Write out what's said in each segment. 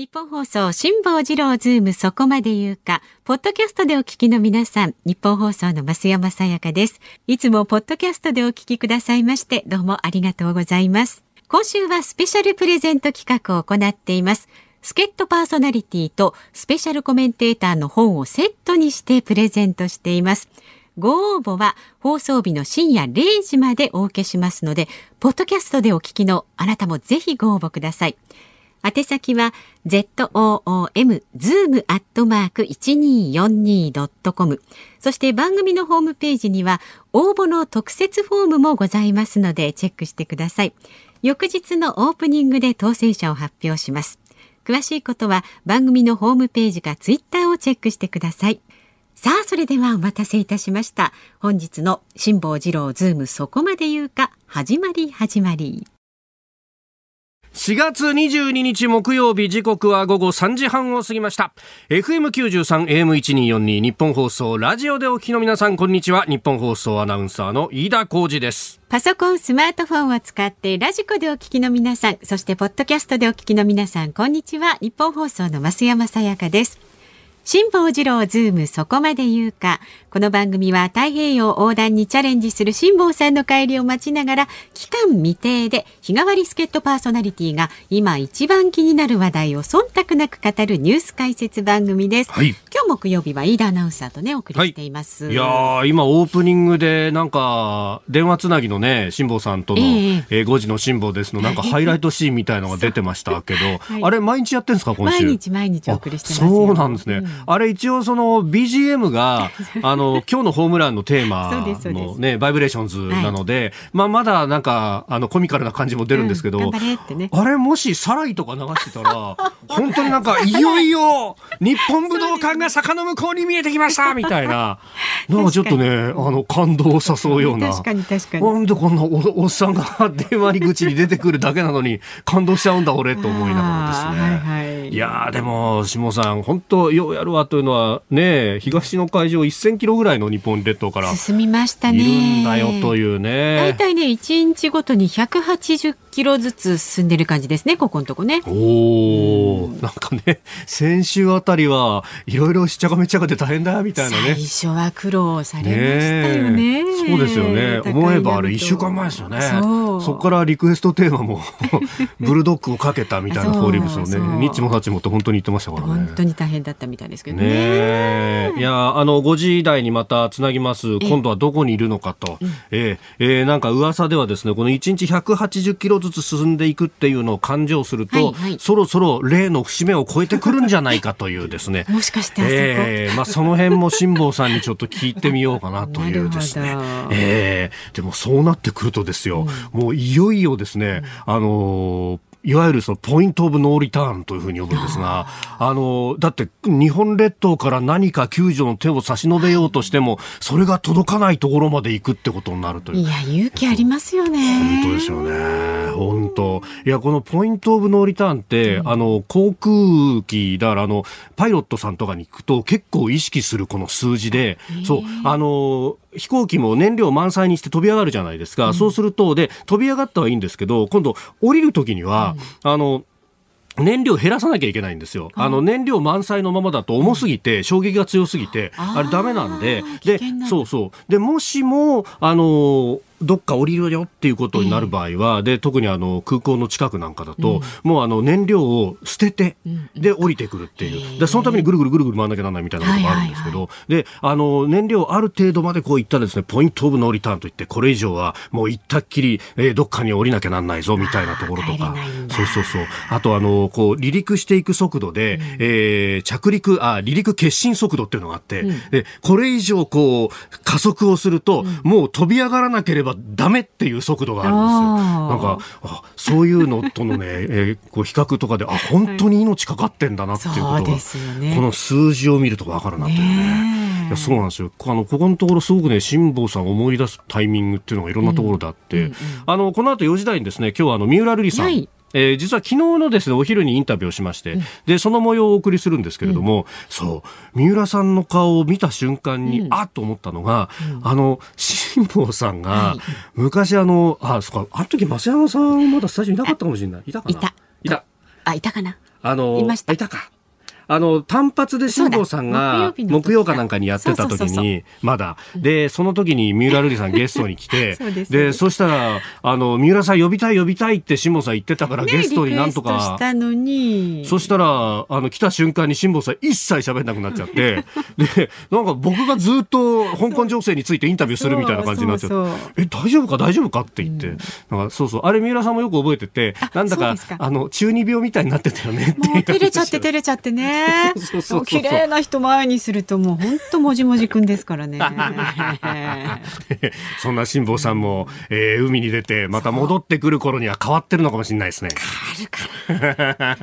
日本放送辛坊治郎ズームそこまで言うかポッドキャストでお聞きの皆さん日本放送の増山さやかです。いつもポッドキャストでお聞きくださいましてどうもありがとうございます。今週はスペシャルプレゼント企画を行っています。助っ人パーソナリティとスペシャルコメンテーターの本をセットにしてプレゼントしています。ご応募は放送日の深夜0時までお受けしますので、ポッドキャストでお聞きのあなたもぜひご応募ください。宛先は zoom zoom アットマーク 1242.com そして番組のホームページには応募の特設フォームもございますのでチェックしてください。翌日のオープニングで当選者を発表します。詳しいことは番組のホームページかツイッターをチェックしてください。さあ、それではお待たせいたしました。本日の辛坊治郎ズームそこまで言うか、始まり始まり。4月22日木曜日時刻は午後3時半を過ぎました。FM93 AM1242 日本放送ラジオでお聞きの皆さんこんにちは。日本放送アナウンサーの飯田浩司です。パソコンスマートフォンを使ってラジコでお聞きの皆さんそしてポッドキャストでお聞きの皆さんこんにちは。日本放送の増山さやかです。辛坊治郎ズームそこまで言うか。この番組は太平洋横断にチャレンジする辛坊さんの帰りを待ちながら、期間未定で日替わり助っ人パーソナリティが今一番気になる話題を忖度なく語るニュース解説番組です。はい、今日木曜日は飯田アナウンサーとね、お送りしています。はい、いや今オープニングでなんか、電話つなぎのね、辛坊さんとの、えー、えー、5時の辛坊ですの、なんかハイライトシーンみたいのが出てましたけど、はい、あれ毎日やってんですか、今週？毎日毎日お送りしてますそうなんですね。うんあれ一応その BGM が、あの、今日のホームランのテーマのね、バイブレーションズなので、はい、まあまだなんか、あの、コミカルな感じも出るんですけど、うんね、あれもしサライとか流してたら、本当になんか、いよいよ、日本武道館が坂の向こうに見えてきましたみたいな、なんかちょっとね、あの、感動を誘うような。確かに確かに。なんでこんなおっさんが電話に口に出てくるだけなのに、感動しちゃうんだ俺と思いながらですね。はいはい、いやでも、下さん、本当ようやるわというのは、ね、東の海上1000キロぐらいの日本列島から進みましたね。いるんだよというね。大体ね、1日ごとに180キロずつ進んでる感じですね、ここのとこね。おお、なんかね、先週あたりはいろいろしちゃがめちゃがで大変だみたいなね。最初は苦労されましたよね。ねそうですよね。思えばあれ一週間前ですよね。そこからリクエストテーマもブルドッグをかけたみたいなフォーリブスをね、ニッチもサチもって本当に言ってましたからね。本当に大変だったみたいですけどね。ねいや、あの、5時台にまたつなぎます。今度はどこにいるのかと。ええー、えー、なんか噂ではですね、この1日180キロずつ進んでいくっていうのを勘定すると、はいはい、そろそろ例の節目を超えてくるんじゃないかというですね。もしかしてええー、まあその辺も辛坊さんにちょっと聞いてみようかなというですね。ええ。ー、でもそうなってくるとですよ、うん、もういよいよですね、うん、あのーいわゆるそのポイントオブノーリターンというふうに呼ぶんですが、あの、だって日本列島から何か救助の手を差し伸べようとしても、それが届かないところまで行くってことになるという。いや、勇気ありますよね。本当ですよね。本当。いや、このポイントオブノーリターンって、うん、あの、航空機、だからあの、パイロットさんとかに行くと結構意識するこの数字で、そう、あの、飛行機も燃料満載にして飛び上がるじゃないですか、うん、そうするとで飛び上がったはいいんですけど今度降りる時には、うん、あの燃料減らさなきゃいけないんですよ。あ。の燃料満載のままだと重すぎて、衝撃が強すぎて、あれダメなんで、で、そうそう。で、もしも、あのどっか降りるよっていうことになる場合は、えー、で特にあの空港の近くなんかだと、うん、もうあの燃料を捨てて、で降りてくるっていう、でそのためにぐるぐるぐるぐる回らなきゃならないみたいなことがあるんですけど、であの燃料ある程度までこういったですね。ポイントオブノーリターンといってこれ以上はもう行ったっきり、えー、どっかに降りなきゃなんないぞみたいなところとか。そうそうそう。あとあのこう離陸していく速度で、うん、えー、着陸あ離陸決心速度っていうのがあって、うん、でこれ以上こう加速をすると、もう飛び上がらなければダメっていう速度があるんですよ。なんかあそういうのとのね、えー、こう比較とかであ本当に命かかってんだなっていうことが、ね、この数字を見ると分かるなというね。いやそうなんですよ。あのここのところすごくね辛坊さん思い出すタイミングっていうのがいろんなところであって、うんうんうん、あのこの後4時台にですね今日はあの三浦瑠麗さん、はいえー、実は昨日のですね、お昼にインタビューをしまして、うん、で、その模様をお送りするんですけれども、うん、そう、三浦さんの顔を見た瞬間に、うん、あっと思ったのが、あの、辛坊さんが、はい、昔あの、あ、そっか、あの時増山さんまだスタジオいなかったかもしれない。いたかな？いた。いた。あ、いたかな？あの、いましたいたか。あの、単発で辛坊さんが木曜かなんかにやってた時に、まだ。で、その時に三浦瑠麗さんゲストに来て そうでそしたら、あの、三浦さん呼びたい呼びたいって辛坊さん言ってたから、ねゲストになんとリクエストしか。たのに。そしたら、あの、来た瞬間に辛坊さん一切喋んなくなっちゃって、で、なんか僕がずっと香港情勢についてインタビューするみたいな感じになっちゃってえ、大丈夫か？大丈夫かって言って、なんかそうそう、あれ三浦さんもよく覚えてて、なんだかあの、中二病みたいになってたよねって照れちゃって照れちゃってね。そう綺麗な人前にするともう本当もじもじくんですからね。そんな辛坊さんも、えー海に出て、また戻ってくる頃には変わってるのかもしれないですね。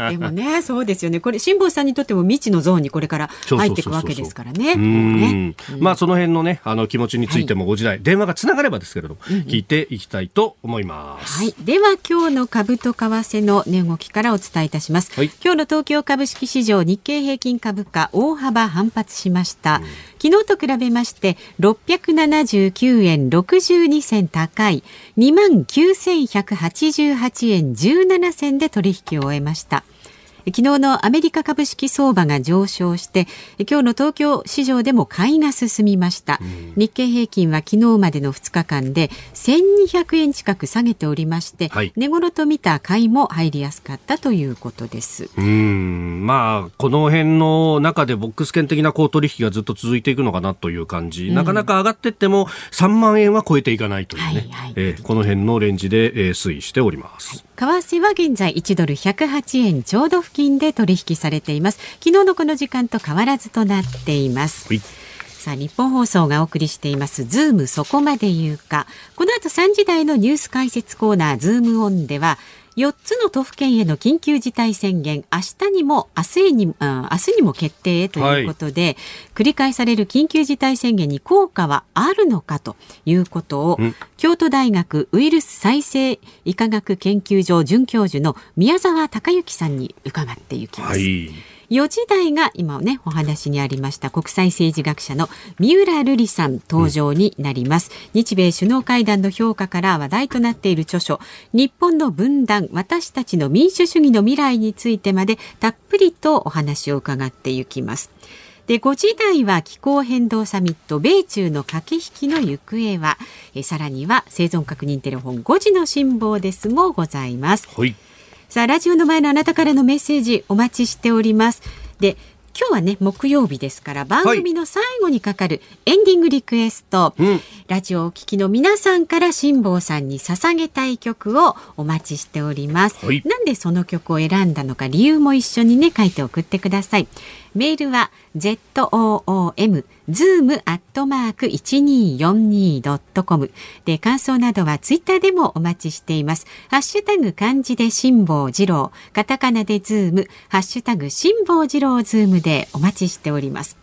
でもね、そうですよね。これ辛坊さんにとっても未知のゾーンにこれから入っていくわけですからね。まあその辺のね、あの気持ちについてもご時代、電話がつながればですけれども、聞いていきたいと思います。はい、では今日の株と為替の値動きからお伝えいたします、はい。今日の東京株式市場日経平均株価大幅反発しました、昨日と比べまして679円62銭高い。2万9188円17銭で取引を終えました。昨日のアメリカ株式相場が上昇して今日の東京市場でも買いが進みました、日経平均は昨日までの2日間で1200円近く下げておりまして、はい。値頃と見た買いも入りやすかったということです。うん。まあ、この辺の中でボックス券的な高取引がずっと続いていくのかなという感じ、なかなか上がっていっても3万円は超えていかないというね、はいはい。えーこの辺のレンジで、えー推移しております。為替は現在1ドル108円ちょうど付近で取引されています。昨日のこの時間と変わらずとなっています。はい。さあ日本放送がお送りしていますズームそこまで言うか。この後3時台のニュース解説コーナーズームオンでは4つの都府県への緊急事態宣言明日にも明日に明日にも決定へということで、繰り返される緊急事態宣言に効果はあるのかということをん京都大学ウイルス再生医科学研究所准教授の宮沢隆之さんに伺っていきます。はい。4時台が今ねお話にありました国際政治学者の三浦瑠麗さん登場になります、日米首脳会談の評価から話題となっている著書日本の分断私たちの民主主義の未来についてまでたっぷりとお話を伺っていきます。で5時台は気候変動サミット米中の駆け引きの行方はえさらには生存確認テレフォン5時の辛抱ですもございます。はい。さあラジオの前のあなたからのメッセージお待ちしております。で今日はね木曜日ですから番組の最後にかかるエンディングリクエスト、うん。ラジオをお聞きの皆さんから辛坊さんに捧げたい曲をお待ちしております、はい。なんでその曲を選んだのか理由も一緒にね書いて送ってくださいメールは zoom zoom アットマーク 1242.com で感想などはツイッターでもお待ちしています。ハッシュタグ漢字で辛坊治郎カタカナでズーム。ハッシュタグ辛坊治郎ズームでお待ちしております。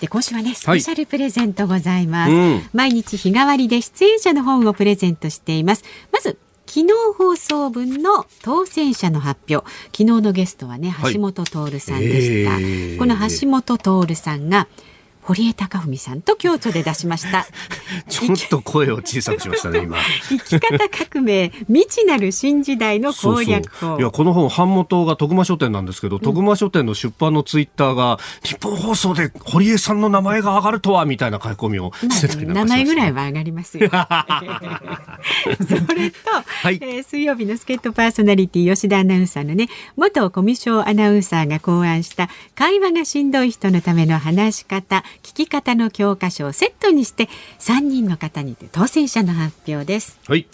で今週はねスペシャルプレゼントございます、うん。毎日日替わりで出演者の本をプレゼントしています。まず昨日放送分の当選者の発表。昨日のゲストはねはい。橋下徹さんでした、えー。この橋本徹さんが堀江貴文さんと京都で出しました。ちょっと声を小さくしましたね、今。生き方革命未知なる新時代の攻略法。いやこの本版元が徳間書店なんですけど、徳間書店の出版のツイッターが日本放送で堀江さんの名前が上がるとはみたいな書き込みをしてたりなんかしました名前ぐらいは上がりますよ。それと、い。えー水曜日の助っ人パーソナリティ吉田アナウンサーのね元コミュ障アナウンサーが考案した会話がしんどい人のための話し方聞き方の教科書をセットにして3人の方にて当選者の発表です。はい。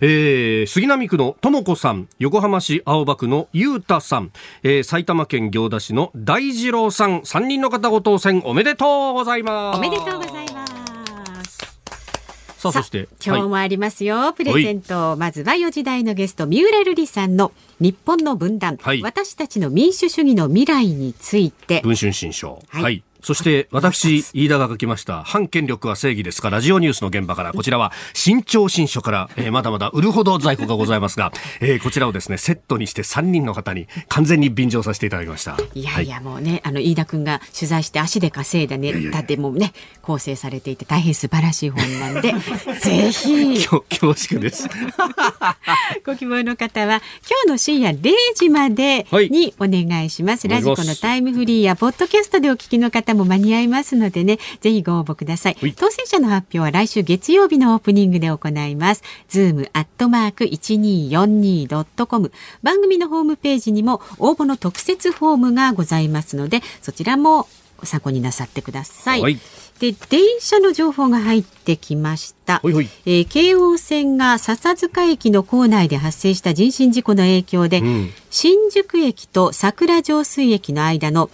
えー、杉並区のとも子さん、横浜市青葉区のゆうたさん、えー、埼玉県行田市の大二郎さん、3人の方ご当選おめでとうございます。おめでとうございます。さあ、そして、今日もありますよ、プレゼント、まずは4時台のゲスト三浦瑠麗さんの日本の分断、はい私たちの民主主義の未来について文春新書。はいはい。そして私、飯田が書きました反権力は正義ですかラジオニュースの現場から。こちらは新潮新書から、えー、まだまだ売るほど在庫がございますが、えー、こちらをですねセットにして3人の方に完全に便乗させていただきました。いやいや、もうねあの飯田君が取材して足で稼いだネタでもね構成されていて大変素晴らしい本なんで ぜひ。恐縮です。ご希望の方は今日の深夜0時までにお願いします、はい、ラジコのタイムフリーやポッドキャストでお聞きの方も間に合いますのでね、ぜひご応募ください。当選者の発表は来週月曜日のオープニングで行います。ズームアットマーク 1242.com 番組のホームページにも応募の特設フォームがございますので、そちらも参考になさってください。はい、で電車の情報が入ってきました。ほえー、京王線が笹塚駅の構内で発生した人身事故の影響で、うん、新宿駅と桜上水駅の間の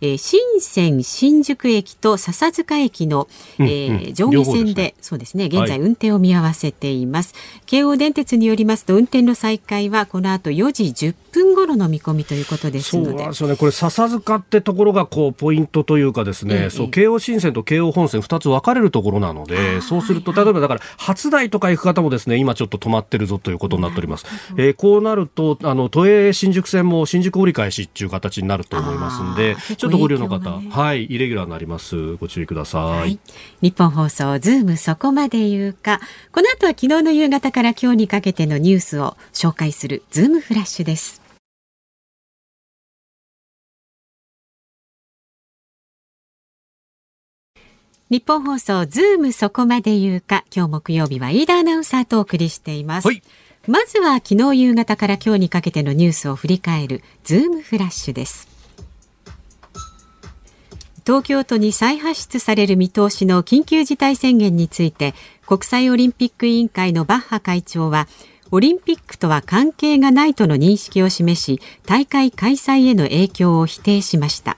えー、新線新宿駅と笹塚駅の、えー、うん、上下線で、ね、そうですね現在運転を見合わせています、はい、京王電鉄によりますと運転の再開はこの後4時10分頃の見込みということですので。そうですよね。これ笹塚ってところがこうポイントというかですね、えー、そう京王新線と京王本線2つ分かれるところなのでそうすると例えばだから初台とか行く方もですね今ちょっと止まってるぞということになっております、えー、こうなるとあの都営新宿線も新宿折り返しっていう形になると思いますんでちょっとご利用の方、ね、はい、イレギュラーになります。ご注意ください。はい、日本放送ズームそこまで言うか。この後は昨日の夕方から今日にかけてのニュースを紹介するズームフラッシュです。日本放送ズームそこまで言うか。今日木曜日は飯田アナウンサーとお送りしています。はいまずは昨日夕方から今日にかけてのニュースを振り返るズームフラッシュです。東京都に再発出される見通しの緊急事態宣言について国際オリンピック委員会のバッハ会長はオリンピックとは関係がないとの認識を示し大会開催への影響を否定しました。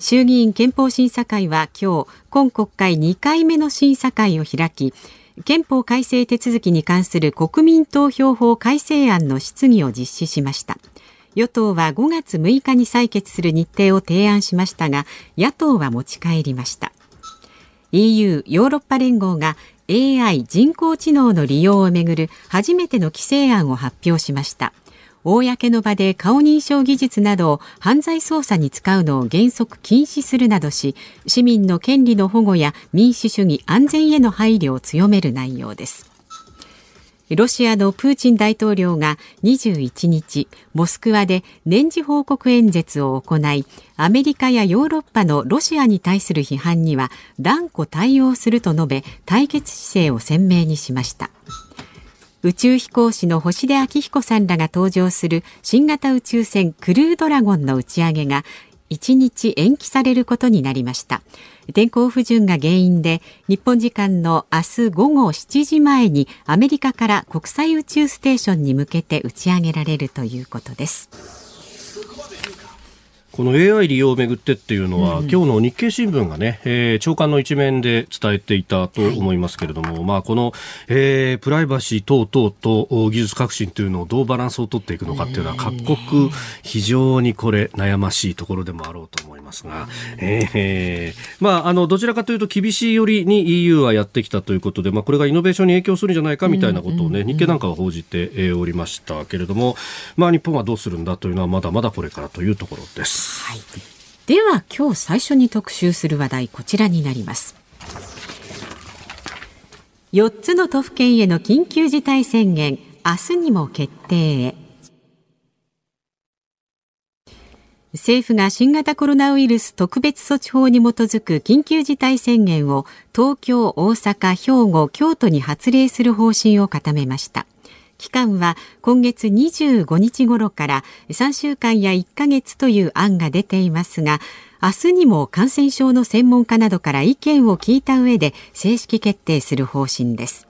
衆議院憲法審査会は今日今国会2回目の審査会を開き憲法改正手続きに関する国民投票法改正案の質疑を実施しました。与党は5月6日に採決する日程を提案しましたが野党は持ち帰りました。EU ヨーロッパ連合が AI 人工知能の利用をめぐる初めての規制案を発表しました。公の場で顔認証技術などを犯罪捜査に使うのを原則禁止するなどし市民の権利の保護や民主主義安全への配慮を強める内容です。ロシアのプーチン大統領が21日モスクワで年次報告演説を行いアメリカやヨーロッパのロシアに対する批判には断固対応すると述べ対決姿勢を鮮明にしました。宇宙飛行士の星出彰彦さんらが搭乗する新型宇宙船クルードラゴンの打ち上げが1日延期されることになりました。天候不順が原因で日本時間の明日午後7時前にアメリカから国際宇宙ステーションに向けて打ち上げられるということです。この AI 利用をめぐってっていうのは、うん、今日の日経新聞がね、えー、長官の一面で伝えていたと思いますけれども、はい、まあこの、えー、プライバシー等々と技術革新というのをどうバランスを取っていくのかっていうのは各国非常にこれ悩ましいところでもあろうと思いますが、えー、まああのどちらかというと厳しいよりに EU はやってきたということで、まあこれがイノベーションに影響するんじゃないかみたいなことをね、日経なんかは報じておりましたけれども、まあ日本はどうするんだというのはまだまだこれからというところです。はい、では今日最初に特集する話題こちらになります。4つの都府県への緊急事態宣言明日にも決定へ。政府が新型コロナウイルス特別措置法に基づく緊急事態宣言を東京、大阪、兵庫、京都に発令する方針を固めました。期間は今月25日頃から3週間や1ヶ月という案が出ていますが明日にも感染症の専門家などから意見を聞いた上で正式決定する方針です。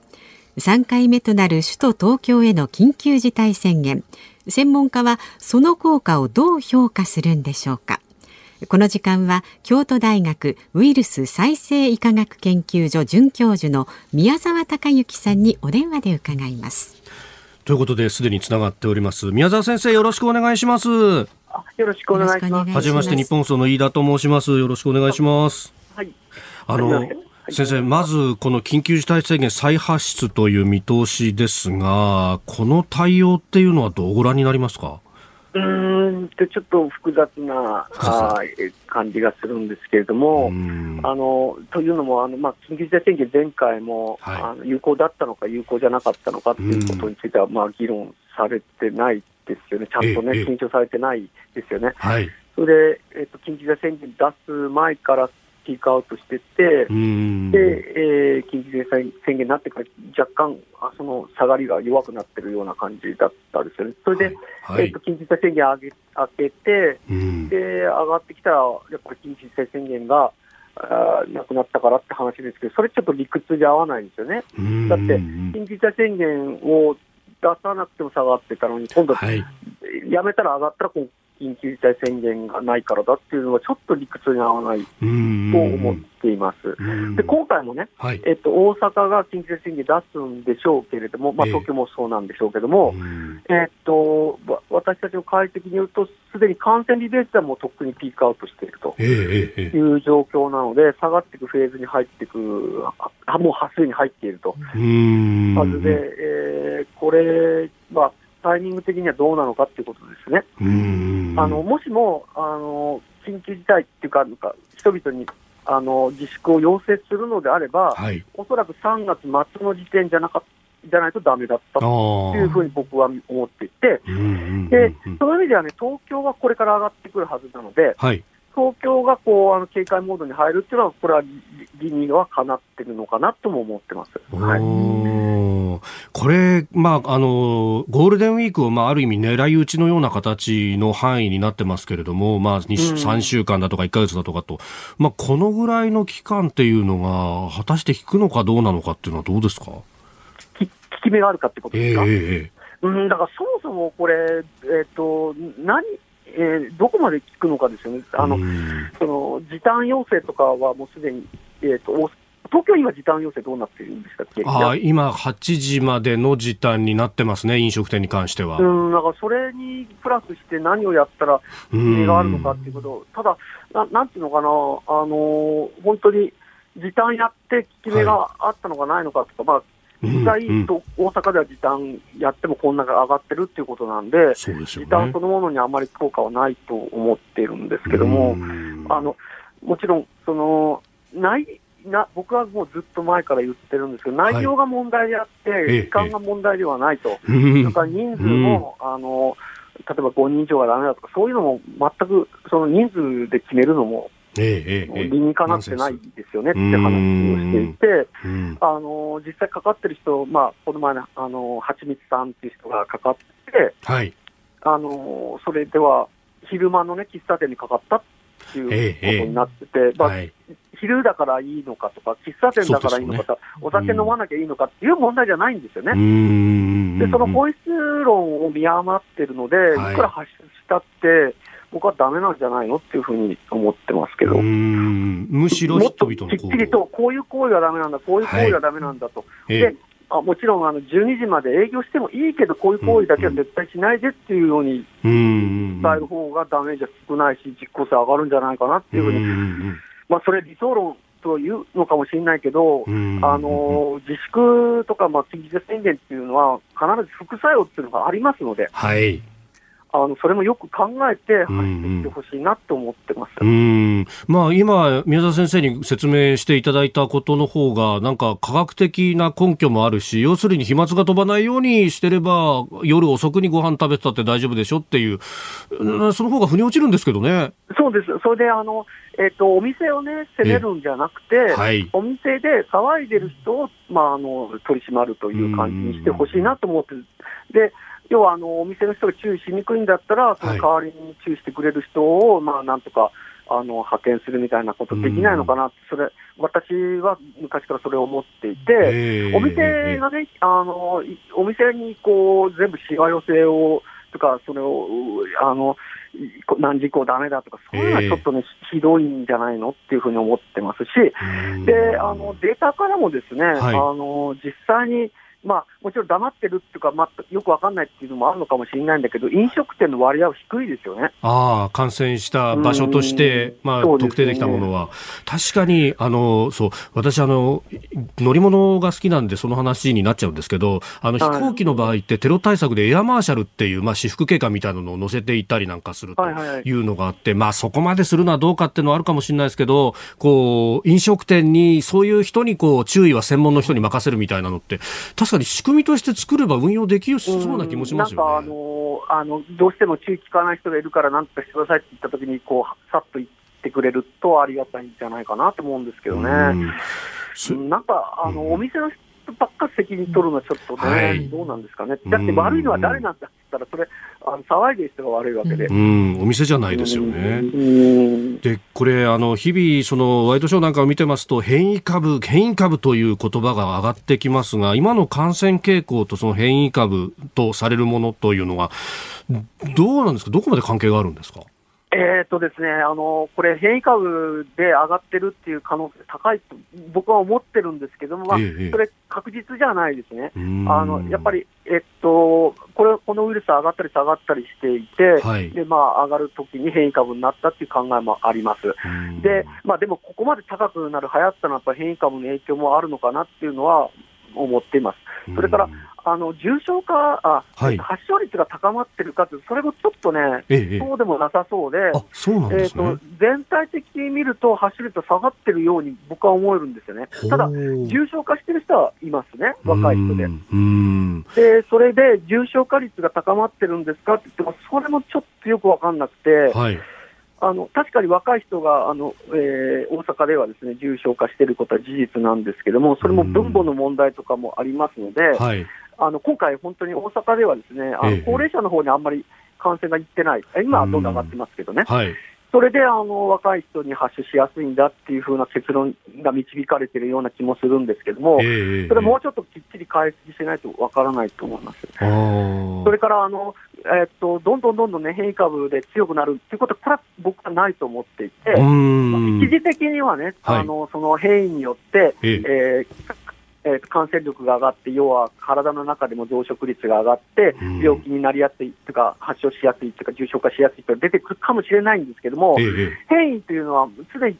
3回目となる首都東京への緊急事態宣言。専門家はその効果をどう評価するんでしょうか。この時間は京都大学ウイルス再生医科学研究所准教授の宮沢隆之さんにお電話で伺います。ということで、すでにつながっております。宮沢先生、よろしくお願いします。はよろしくお願いします。はじめまして、日本放送の飯田と申します。よろしくお願いします。はい。あの、先生、まずこの緊急事態宣言再発出という見通しですが、この対応っていうのはどうご覧になりますか？うんとちょっと複雑なあ 感じがするんですけれども、あのというのも、あのまあ、緊急事態宣言、前回も、はい、あの有効だったのか、有効じゃなかったのかということについては、まあ、議論されてないですよね、ちゃんとね、緊張されてないですよね。はい、それで、えっと、緊急事態宣言出す前からピークアウトしてて、で、えー、緊急事態宣言になってから若干あその下がりが弱くなってるような感じだったんですよね。それで、はいはい、えーと、緊急事態宣言上げ明けて、で、上がってきたら、やっぱり緊急事態宣言が、あなくなったからって話ですけど、それちょっと理屈じゃ合わないんですよね。だって、緊急事態宣言を出さなくても下がってたのに、今度、はい、やめたら上がったら緊急事態宣言がないからだっていうのは、ちょっと理屈に合わないと思っています。で今回もね、はい、えっと、大阪が緊急事態宣言出すんでしょうけれども、まあ、東京もそうなんでしょうけども、えー、えっと、私たちの解析によると、すでに感染リベースではもうとっくにピークアウトしていると。いう状況なので、下がっていくフェーズに入っていく、もう波数に入っていると。はずで、えー、これは、タイミング的にはどうなのかっていうことですね。あのもしもあの緊急事態っていうか、なんか人々にあの自粛を要請するのであれば、はい、おそらく3月末の時点じゃなかじゃないとだめだったというふうに僕は思っていて、でその意味ではね、東京はこれから上がってくるはずなので、はい、東京がこうあの警戒モードに入るっていうのは、これは理にはかなってるのかなとも思ってます。はい。これ、まあ、あの、ゴールデンウィークを、まあ、ある意味狙い撃ちのような形の範囲になってますけれども、まあ、3週間だとか1か月だとかと、まあ、このぐらいの期間っていうのが、果たして引くのかどうなのかっていうのはどうですか？効き目があるかってことですか、えー、うん、だからそもそもこれ、えっ、ー、と、何、えー、どこまで効くのかですよね。あの、その、時短要請とかはもうすでに、えっ、ー、と、東京、今、時短要請どうなってるんでしたっけ？あ今、8時までの時短になってますね、飲食店に関しては。うん、だからそれにプラスして何をやったら、意味があるのかっていうこと、ただな、なんていうのかな、あの本当に時短やって効き目があったのかないのかとか、はい、まあ、実際、うん、大阪では時短やってもこんなが上がってるっていうことなんで、でね、時短そのものにあまり効果はないと思っているんですけども、あのもちろん、そのないな僕はもうずっと前から言ってるんですけど、内容が問題であって、はい、時間が問題ではないと、ええ、だから人数も、あの例えば5人以上がだめだとか、そういうのも全くその人数で決めるのも、ええ、理にかなってないですよねって話をしていて、あの実際かかってる人、まあ、この前あの、はちみつさんっていう人がかかって、はい、あのそれでは昼間の、ね、喫茶店にかかったっていうことになってて、まあ、はい。昼だからいいのかとか、喫茶店だからいいのかとか、ね、お酒飲まなきゃいいのかっていう問題じゃないんですよね。で、その本質論を見余ってるので、はい、いくら発出したって、僕はだめなんじゃないのっていうふうに思ってますけど、むしろもっときっちりと、こういう行為はだめなんだ、こういう行為はだめなんだと。はい、であもちろんあの12時まで営業してもいいけど、こういう行為だけは絶対しないでっていうように伝える方がダメージは少ないし、実効性上がるんじゃないかなっていうふうに。まあ、それ理想論というのかもしれないけど、あの自粛とか、まあ、緊急事態宣言っていうのは、必ず副作用っていうのがありますので、はい、あのそれもよく考えて走っていってほしいなと思ってます、うん。まあ、今、宮沢先生に説明していただいたことの方が、なんか科学的な根拠もあるし、要するに飛沫が飛ばないようにしてれば、夜遅くにご飯食べてたって大丈夫でしょっていう、その方が腑に落ちるんですけどね。そうです。それであのえーと、お店を、ね、責めるんじゃなくて、はい、お店で騒いでる人を、まあ、あの取り締まるという感じにしてほしいなと思ってで要はあのお店の人が注意しにくいんだったら、その代わりに注意してくれる人を、まあ、なんとかあの派遣するみたいなことできないのかな、それ私は昔からそれを思っていて、お店がね、あのお店にこう全部しわ寄せをとか、それをあの何時以降だめだとか、そういうのはちょっとね、ひどいんじゃないのっていうふうに思ってますし、であのデータからもですね、はい、あの実際にまあ、もちろん黙ってるっていうか、まあ、よくわかんないっていうのもあるのかもしれないんだけど、飲食店の割合は低いですよね。ああ、感染した場所として、まあ、特定できたものは。確かに、あの、そう、私、あの、乗り物が好きなんで、その話になっちゃうんですけど、あの、飛行機の場合ってテロ対策でエアマーシャルっていう、まあ、私服警官みたいなのを乗せていったりなんかするというのがあって、まあ、そこまでするのはどうかっていうのはあるかもしれないですけど、こう、飲食店に、そういう人に、こう、注意は専門の人に任せるみたいなのって、確かに仕組みとして作れば運用できそうな気もしますよね。なんかあのあのどうしても注意聞かない人がいるからなんとかしてくださいって言ったときにこうさっと言ってくれるとありがたいんじゃないかなと思うんですけどね。なんかあの、お店の人ばっか責任取るのはちょっとね、はい、どうなんですかね。だって悪いのは誰なんだって言ったら、それ、あの騒いでる人が悪いわけで。うん、お店じゃないですよね。で、これ、あの、日々、その、ワイドショーなんかを見てますと、変異株、変異株という言葉が上がってきますが、今の感染傾向とその変異株とされるものというのは、どうなんですか？どこまで関係があるんですか？えーとですね、あのこれ、変異株で上がってるっていう可能性高いと僕は思ってるんですけども、まあ、それ、確実じゃないですね、あのやっぱり、えっと、これこのウイルス上がったり下がったりしていて、はい、でまあ、上がるときに変異株になったっていう考えもあります。でまあ、でも、ここまで高くなる、流行ったのはやっぱ変異株の影響もあるのかなっていうのは思っています。それからあの重症化あ、はい、発症率が高まってるかというと、それもちょっとね、ええ、そうでもなさそうで、そうなんですね、えーと、全体的に見ると、発症率は下がってるように僕は思えるんですよね、ただ、重症化してる人はいますね、若い人で。で、それで重症化率が高まってるんですかって言っても、それもちょっとよく分かんなくて。はい。あの確かに若い人があの、えー、大阪ではですね重症化していることは事実なんですけども、それも分母の問題とかもありますので、はい、あの今回、本当に大阪ではですね、あの高齢者の方にあんまり感染がいってない、今はどんどん上がってますけどね、はい、それであの若い人に発症しやすいんだっていうふうな結論が導かれているような気もするんですけども、えー、それもうちょっときっちり解析しないとわからないと思います。それからあの、えー、っとどんどんどんどん、ね、変異株で強くなるっていうことは、これは僕はないと思っていて、一時的にはね、はい、あのその変異によって、えー、えーえー、感染力が上がって、要は体の中でも増殖率が上がって、病気になりやすいとか、発症しやすいとか、重症化しやすいという出てくるかもしれないんですけども、変異というのは常に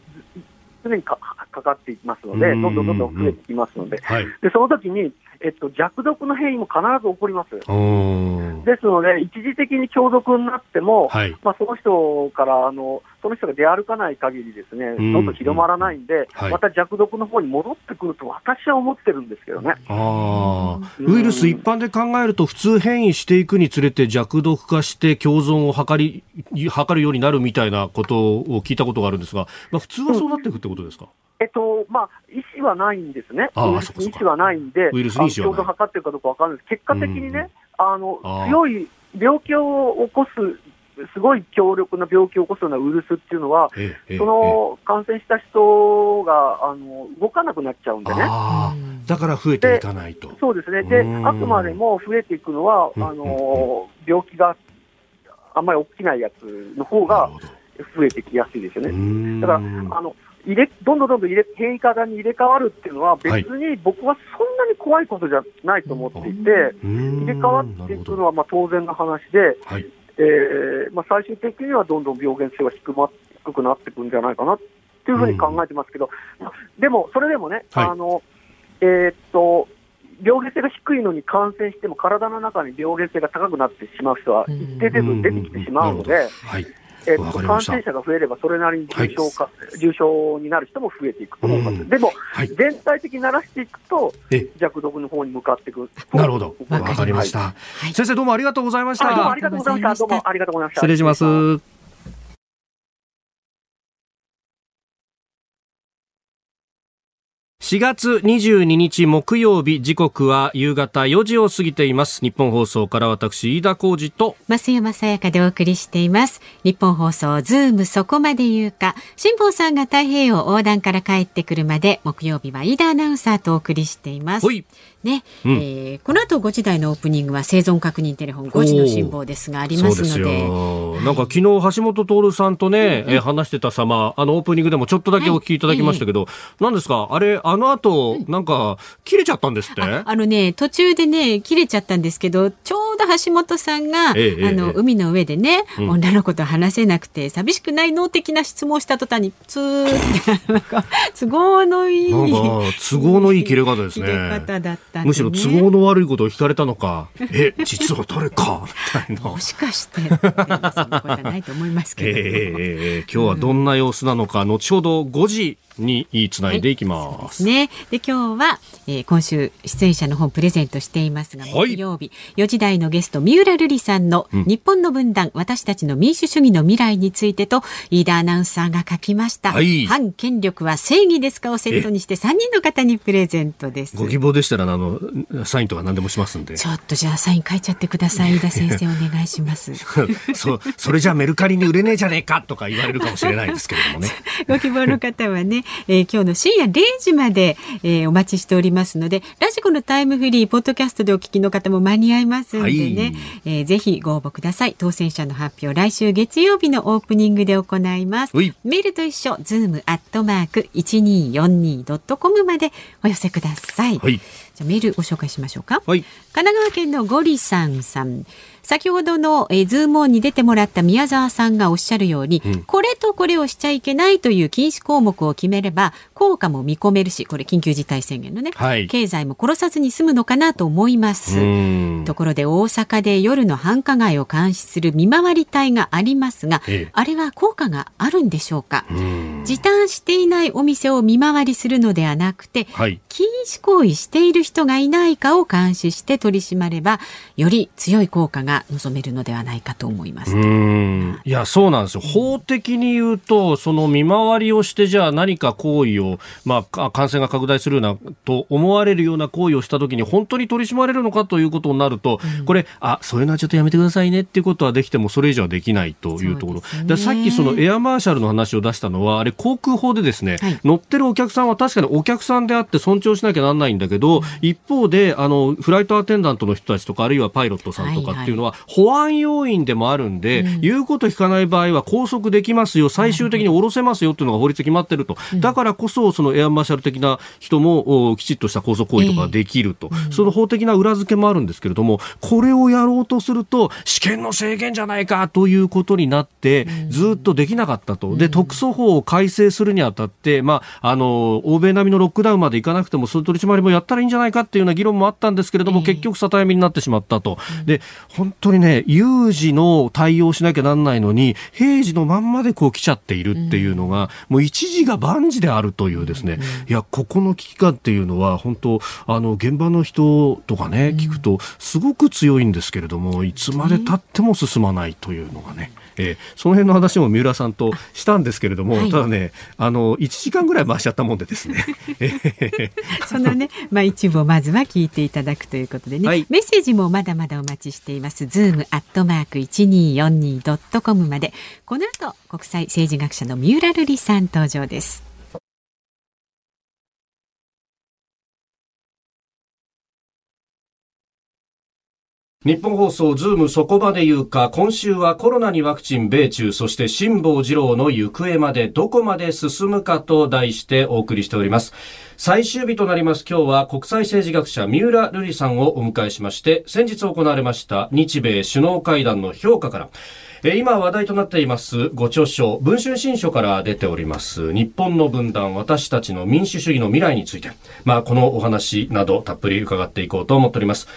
常にかかかっていきますので、どんどんどんどん増えてきますので、はい、でその時に、えっと、弱毒の変異も必ず起こります。ですので、一時的に強毒になっても、はい、まあ、その人からあの、その人が出歩かない限りですね、どん。どん広まらないんで、はい、また弱毒の方に戻ってくると私は思ってるんですけどね。あウイルス一般で考えると、普通変異していくにつれて弱毒化して共存を図り、図るようになるみたいなことを聞いたことがあるんですが、まあ、普通はそうなっていくってことですか、うんえっとまあ、意思はないんですね、ああ意思はないんで、ウイルスにちょうど測ってるかどうか分からないです、結果的にね、あの強い病気を起こす、すごい強力な病気を起こすようなウイルスっていうのは、その感染した人があの動かなくなっちゃうんでね。だから増えていかないと。そうですね。で、あくまでも増えていくのは、あの、病気があんまり起きないやつの方が増えてきやすいですよね。だから、あの、入れどんどんどんどん入れ変異型に入れ替わるっていうのは、別に僕はそんなに怖いことじゃないと思っていて、はい、入れ替わっていくのはまあ当然の話で、はい、えー、まあ、最終的にはどんどん病原性は低,、ま、低くなっていくんじゃないかなっていうふうに考えてますけど、でも、それでもね、はい、あのえー、っと病原性が低いのに感染しても体の中に病原性が高くなってしまう人は一定程度出てきてしまうので、はい、えっと、感染者が増えれば、それなりに重症化、はい、重症になる人も増えていくと思います。うん、でも、はい、全体的にならしていくと、弱毒の方に向かっていく。なるほど。わかりました、はい。先生、どうもありがとうございました。どうもありがとうございました。どうもありがとうございました。失礼します。4月22日木曜日時刻は夕方4時を過ぎています。日本放送から私飯田浩二と増山さやかでお送りしています。日本放送ズームそこまで言うか。辛坊さんが太平洋横断から帰ってくるまで木曜日は飯田アナウンサーとお送りしていますね、うん、えー、この後5時台のオープニングは生存確認テレフォン5時の辛抱ですがありますので。なんか昨日橋下徹さんとね、うん、えー、話してた様あのオープニングでもちょっとだけお聞きいただきましたけど、はい、何ですか？あれあの後、うん、なんか切れちゃったんですって？あのね途中でね切れちゃったんですけどちょうど橋下さんが、ええ、あの、え、海の上でね、女の子と話せなくて寂しくないの？的な質問をした途端にツーってなんか都合のいい都合のいい切れ方ですねね、むしろ都合の悪いことを聞かれたのか。え実は誰か？みたいな。もしかして。そんなことはないと思いますけど、えー、今日はどんな様子なのか、うん、後ほど5時につないでいきます。はい、ね。で今日は、えー、今週出演者の本プレゼントしていますが、木曜日4時台のゲスト三浦瑠麗さんの、日本の分断、うん、私たちの民主主義の未来についてと飯田アナウンサーが書きました。はい、反権力は正義ですかをセットにして3人の方にプレゼントです。ご希望でしたらあのサインとか何でもしますんで。ちょっとじゃあサイン書いちゃってください飯田先生お願いします。そそれじゃメルカリに売れねえじゃねえかとか言われるかもしれないですけれどもね。ご希望の方はね、えー、今日の深夜0時まで、えー、お待ちしておりますので、ラジコのタイムフリー、ポッドキャストでお聞きの方も間に合いますんでね、はい、えー、ぜひご応募ください。当選者の発表、来週月曜日のオープニングで行います。メールと一緒、ズームアットマーク 1242.com までお寄せください。はい、じゃメールご紹介しましょうか。はい、神奈川県のゴリさんさん。先ほどの、えー、ズームオンに出てもらった宮沢さんがおっしゃるように、うん、これとこれをしちゃいけないという禁止項目を決めれば効果も見込めるしこれ緊急事態宣言のね、はい、経済も殺さずに済むのかなと思います。ところで大阪で夜の繁華街を監視する見回り隊がありますが、ええ、あれは効果があるんでしょうか？時短していないお店を見回りするのではなくて、はい、禁止行為している人がいないかを監視して取り締まればより強い効果が望めるのではないかと思います。いやそうなんですよ。法的に言うとその見回りをしてじゃあ何か行為を、まあ、感染が拡大するようなと思われるような行為をしたときに本当に取り締まれるのかということになると、うん、これあそういうのはちょっとやめてくださいねっていうことはできてもそれ以上はできないというところ、で、ね、さっきそのエアマーシャルの話を出したのはあれ航空法でですね、はい、乗ってるお客さんは確かにお客さんであって尊重しなきゃなんないんだけど、うん、一方であのフライトアテンダントの人たちとかあるいはパイロットさんとかっていうのは、はいはい。保安要員でもあるんで、うん、言うこと聞かない場合は拘束できますよ、最終的に下ろせますよっていうのが法律で決まってると、だからこそ、そのエアマーシャル的な人もきちっとした拘束行為とかできると、えー、その法的な裏付けもあるんですけれども、これをやろうとすると、試験の制限じゃないかということになって、ずっとできなかったと、で特措法を改正するにあたって、まあ、あの欧米並みのロックダウンまでいかなくても、その取り締まりもやったらいいんじゃないかっていうような議論もあったんですけれども、結局、里闇になってしまったと。で本当にね有事の対応しなきゃなんないのに平時のまんまでこう来ちゃっているっていうのが、もう一時が万事であるというですね、いやここの危機感っていうのは本当あの現場の人とかね聞くとすごく強いんですけれどもいつまでたっても進まないというのがね。えー、その辺の話も三浦さんとしたんですけれども、はい、ただね、あの1時間ぐらい回しちゃったもんでですね。そのね、まあ一部をまずは聞いていただくということでね、はい、メッセージもまだまだお待ちしています。ズームアットマーク一二四二ドットコムまで。この後国際政治学者の三浦瑠麗さん登場です。ニッポン放送ズームそこまで言うか今週はコロナにワクチン米中そして辛坊治郎の行方までどこまで進むかと題してお送りしております。最終日となります。今日は国際政治学者三浦瑠麗さんをお迎えしまして先日行われました日米首脳会談の評価から。今話題となっていますご著書文春新書から出ております。日本の分断私たちの民主主義の未来について。まあこのお話などたっぷり伺っていこうと思っております。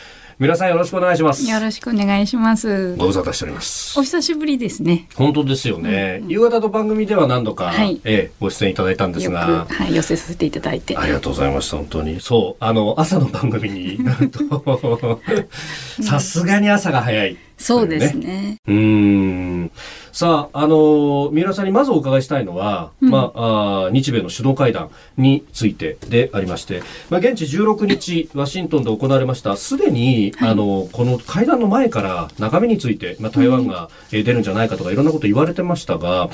皆さんよろしくお願いします。よろしくお願いします。ご無沙汰しております。お久しぶりですね。本当ですよね。うん、夕方の番組では何度か、はい、えー、ご出演いただいたんですが、はい、寄せさせていただいて。ありがとうございました。本当に。そう、あの、朝の番組になると、さすがに朝が早い。そうですね。うん。さあ、あの三浦さんにまずお伺いしたいのは、うん、まああ、日米の首脳会談についてでありまして、まあ、現地16日、ワシントンで行われました、すでに、はい、あの、この会談の前から中身について、まあ、台湾が出るんじゃないかとか、いろんなこと言われてましたが、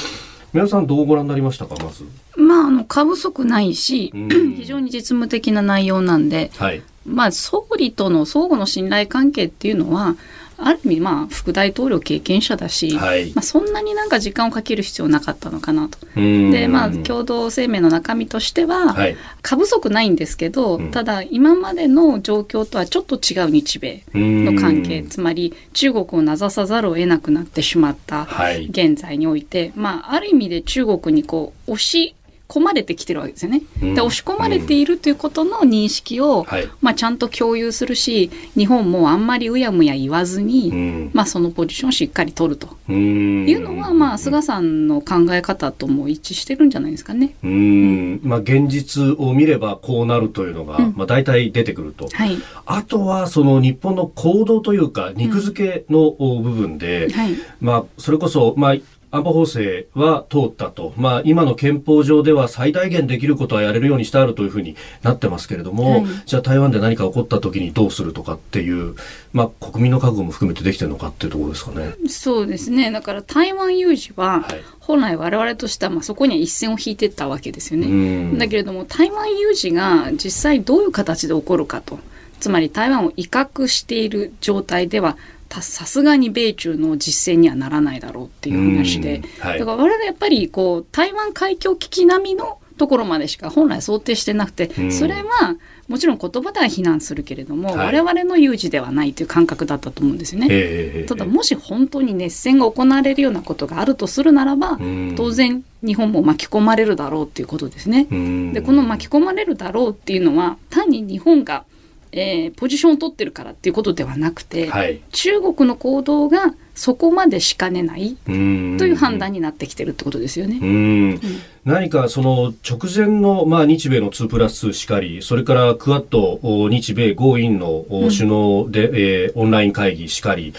皆さんどうご覧になりましたかまず？まあ、あの、過不足ないし、非常に実務的な内容なんで、はい、まあ、総理との相互の信頼関係っていうのは、ある意味まあ副大統領経験者だし、はい、まあ、そんなになんか時間をかける必要なかったのかなと。でまあ共同声明の中身としては、はい、過不足ないんですけど、ただ今までの状況とはちょっと違う日米の関係つまり中国を名指さざるを得なくなってしまった現在において、まあある意味で中国にこう押し込まれてきてるわけですよね。で押し込まれているということの認識を、まあ、ちゃんと共有するし日本もあんまりうやむや言わずに、まあ、そのポジションをしっかり取ると。いうのは、まあ、菅さんの考え方とも一致してるんじゃないですかね。うん、まあ、現実を見ればこうなるというのが、まあ、大体出てくると、はい、あとはその日本の行動というか肉付けの部分で、はい、まあ、それこそ、まあ安保法制は通ったと、まあ、今の憲法上では最大限できることはやれるようにしてあるというふうになってますけれども、はい、じゃあ台湾で何か起こった時にどうするとかっていう、まあ、国民の覚悟も含めてできてるのかっていうところですかね。そうですね。だから台湾有事は、はい、本来我々としてはまあそこには一線を引いていったわけですよね。だけれども台湾有事が実際どういう形で起こるかと。つまり台湾を威嚇している状態ではさすがに米中の実践にはならないだろうっていう話で、はい、だから我々やっぱりこう台湾海峡危機並みのところまでしか本来想定してなくて、それはもちろん言葉では非難するけれども、はい、我々の有事ではないという感覚だったと思うんですよね。ただもし本当に熱戦が行われるようなことがあるとするならば、当然日本も巻き込まれるだろうっていうことですね。でこの巻き込まれるだろうっていうのは単に日本がえー、ポジションを取ってるからっていうことではなくて、はい、中国の行動がそこまでしかねないという判断になってきてるってことですよね。うん。何かその直前の、まあ、日米の2プラス2しかり、それからクアッド日米豪印の首脳で、うん、えー、オンライン会議しかり、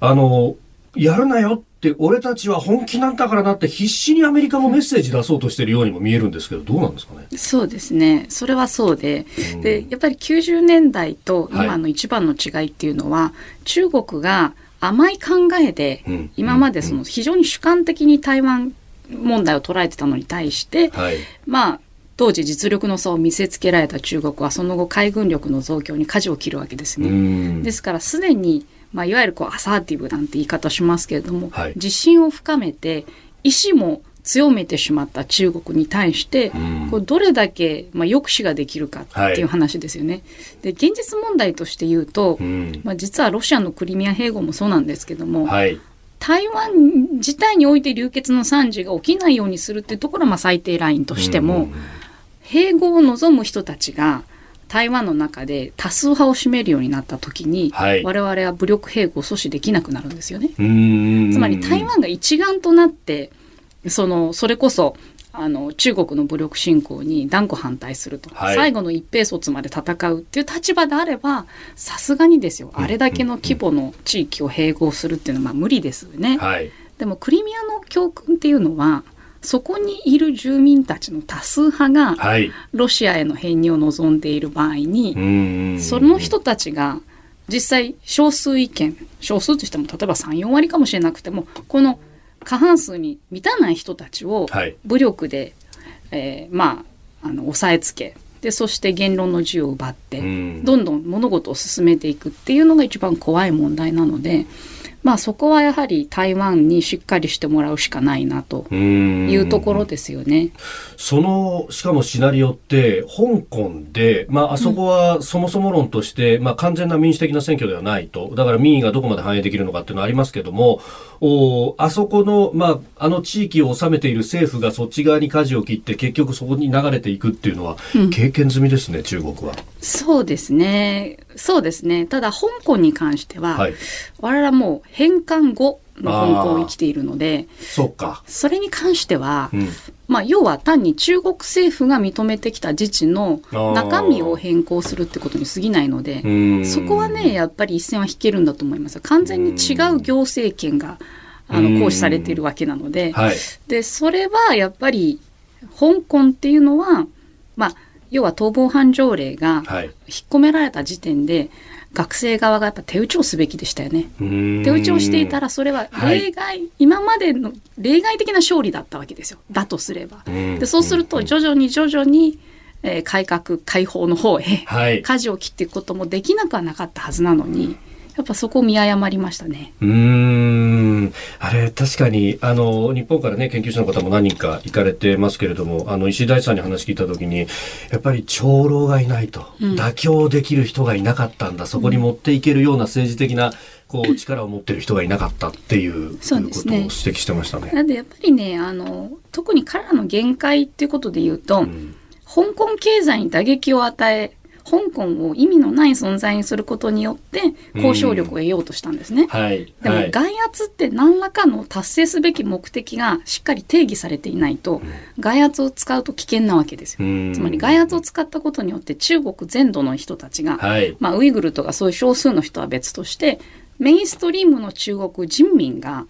あの、やるなよって俺たちは本気なんだからなって必死にアメリカもメッセージ出そうとしてるようにも見えるんですけどどうなんですかね？そうですね。それはそうで。うん、でやっぱり90年代と今の一番の違いっていうのは、はい、中国が甘い考えで、うん、今までその非常に主観的に台湾問題を捉えてたのに対して、はい、まあ当時実力の差を見せつけられた中国はその後海軍力の増強に舵を切るわけですね。ですからすでにまあ、いわゆるこうアサーティブなんて言い方しますけれども、はい、自信を深めて意志も強めてしまった中国に対して、こうどれだけ、まあ、抑止ができるかっていう話ですよね。はい、で現実問題として言うと、まあ、実はロシアのクリミア併合もそうなんですけども、はい、台湾自体において流血の惨事が起きないようにするっていうところはまあ最低ラインとしても、併合を望む人たちが台湾の中で多数派を占めるようになった時に、はい、我々は武力併合を阻止できなくなるんですよね。つまり台湾が一丸となってそのそれこそあの中国の武力侵攻に断固反対すると、はい、最後の一兵卒まで戦うっていう立場であればさすがにですよ。あれだけの規模の地域を併合するっていうのはまあ無理ですよね。はい、でもクリミアの教訓っていうのはそこにいる住民たちの多数派が、ロシアへの編入を望んでいる場合に、その人たちが実際少数意見少数としても例えば34割かもしれなくてもこの過半数に満たない人たちを武力で、はい、えー、まああの抑えつけでそして言論の自由を奪ってどんどん物事を進めていくっていうのが一番怖い問題なので。まあそこはやはり台湾にしっかりしてもらうしかないなというところですよね。その、しかもシナリオって、香港で、まああそこはそもそも論として、うん、まあ完全な民主的な選挙ではないと。だから民意がどこまで反映できるのかっていうのはありますけども、おあそこの、まああの地域を治めている政府がそっち側に舵を切って結局そこに流れていくっていうのは、経験済みですね、うん、中国は。そうですね。そうですね。ただ香港に関しては、はい、我々はもう返還後の香港を生きているので、そうか。それに関しては、うん、まあ要は単に中国政府が認めてきた自治の中身を変更するってことに過ぎないので、そこはね、やっぱり一線は引けるんだと思います。完全に違う行政権があの行使されているわけなので、はい、で、それはやっぱり香港っていうのは、まあ要は逃亡犯条例が引っ込められた時点で、学生側がやっぱ手打ちをすべきでしたよね。手打ちをしていたらそれは例外、はい、今までの例外的な勝利だったわけですよ。だとすれば。でそうすると徐々に徐々にえー、改革開放の方へ、舵を切っていくこともできなくはなかったはずなのに。やっぱそこを見誤りましたね。うん。あれ、確かに、あの、日本からね、研究者の方も何人か行かれてますけれども、あの、石井大さんに話聞いたときに、やっぱり長老がいないと、うん、妥協できる人がいなかったんだ、そこに持っていけるような政治的な、こう、力を持ってる人がいなかったっていう、そうですね。指摘してましたね。なんで、やっぱりね、あの、特に彼らの限界っていうことで言うと、うん、香港経済に打撃を与え、香港を意味のない存在にすることによって交渉力を得ようとしたんですね。はい、でも外圧って何らかの達成すべき目的がしっかり定義されていないと、外圧を使うと危険なわけですよ。つまり外圧を使ったことによって中国全土の人たちが、はい、まあウイグルとかそういう少数の人は別としてメインストリームの中国人民が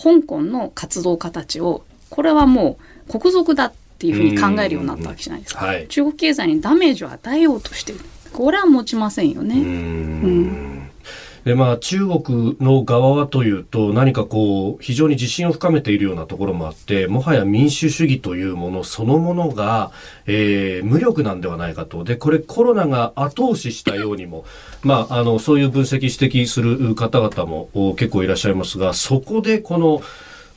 香港の活動家たちをこれはもう国賊だってっていうふうに考えるようになったわけじゃないですか、はい、中国経済にダメージを与えようとしてる。これは持ちませんよね。うん。でまあ、中国の側はというと何かこう非常に自信を深めているようなところもあってもはや民主主義というものそのものが、えー、無力なんではないかと。でこれコロナが後押ししたようにも、まあ、あのそういう分析指摘する方々も結構いらっしゃいますがそこでこの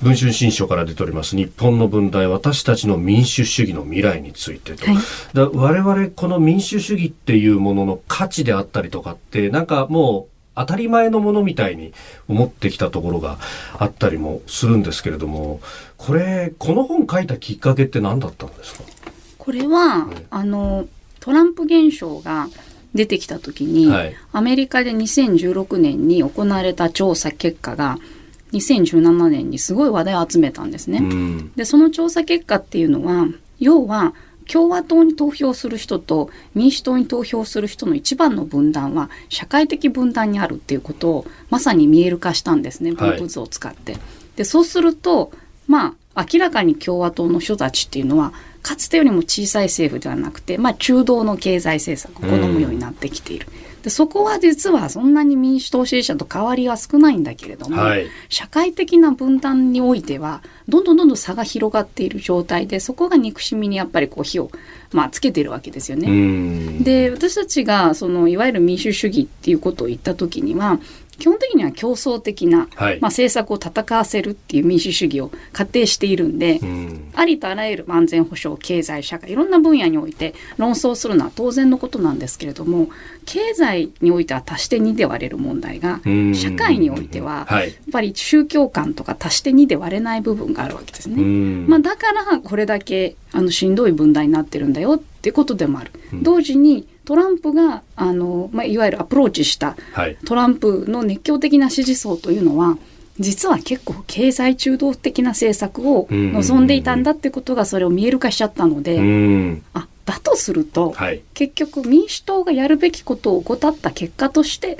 文春新書から出ております日本の分断私たちの民主主義の未来についてと、はい、だ我々この民主主義っていうものの価値であったりとかってなんかもう当たり前のものみたいに思ってきたところがあったりもするんですけれどもこれこの本書いたきっかけって何だったんですか？これは、はい、あのトランプ現象が出てきた時に、はい、アメリカで2016年に行われた調査結果が2017年にすごい話題を集めたんですね。うん、でその調査結果っていうのは要は共和党に投票する人と民主党に投票する人の一番の分断は社会的分断にあるっていうことをまさに見える化したんですね分布図を使って。はい、でそうするとまあ明らかに共和党の人たちっていうのはかつてよりも小さい政府ではなくて、まあ、中道の経済政策を好むようになってきている。うんでそこは実はそんなに民主党支持者と変わりは少ないんだけれども、はい、社会的な分断においてはどんどんどんどん差が広がっている状態でそこが憎しみにやっぱりこう火を、まあ、つけてるわけですよね。で私たちがそのいわゆる民主主義っていうことを言った時には基本的には競争的な、はい、まあ、政策を戦わせるっていう民主主義を仮定しているんで、うん、ありとあらゆる安全保障経済社会いろんな分野において論争するのは当然のことなんですけれども経済においては足して2で割れる問題が社会においてはやっぱり宗教観とか足して2で割れない部分があるわけですね。まあ、だからこれだけあのしんどい分断になってるんだよっていうことでもある。同時にトランプがあの、まあ、いわゆるアプローチしたトランプの熱狂的な支持層というのは、実は結構経済中道的な政策を望んでいたんだってことがそれを見える化しちゃったので、あだとすると、はい、結局民主党がやるべきことを怠った結果として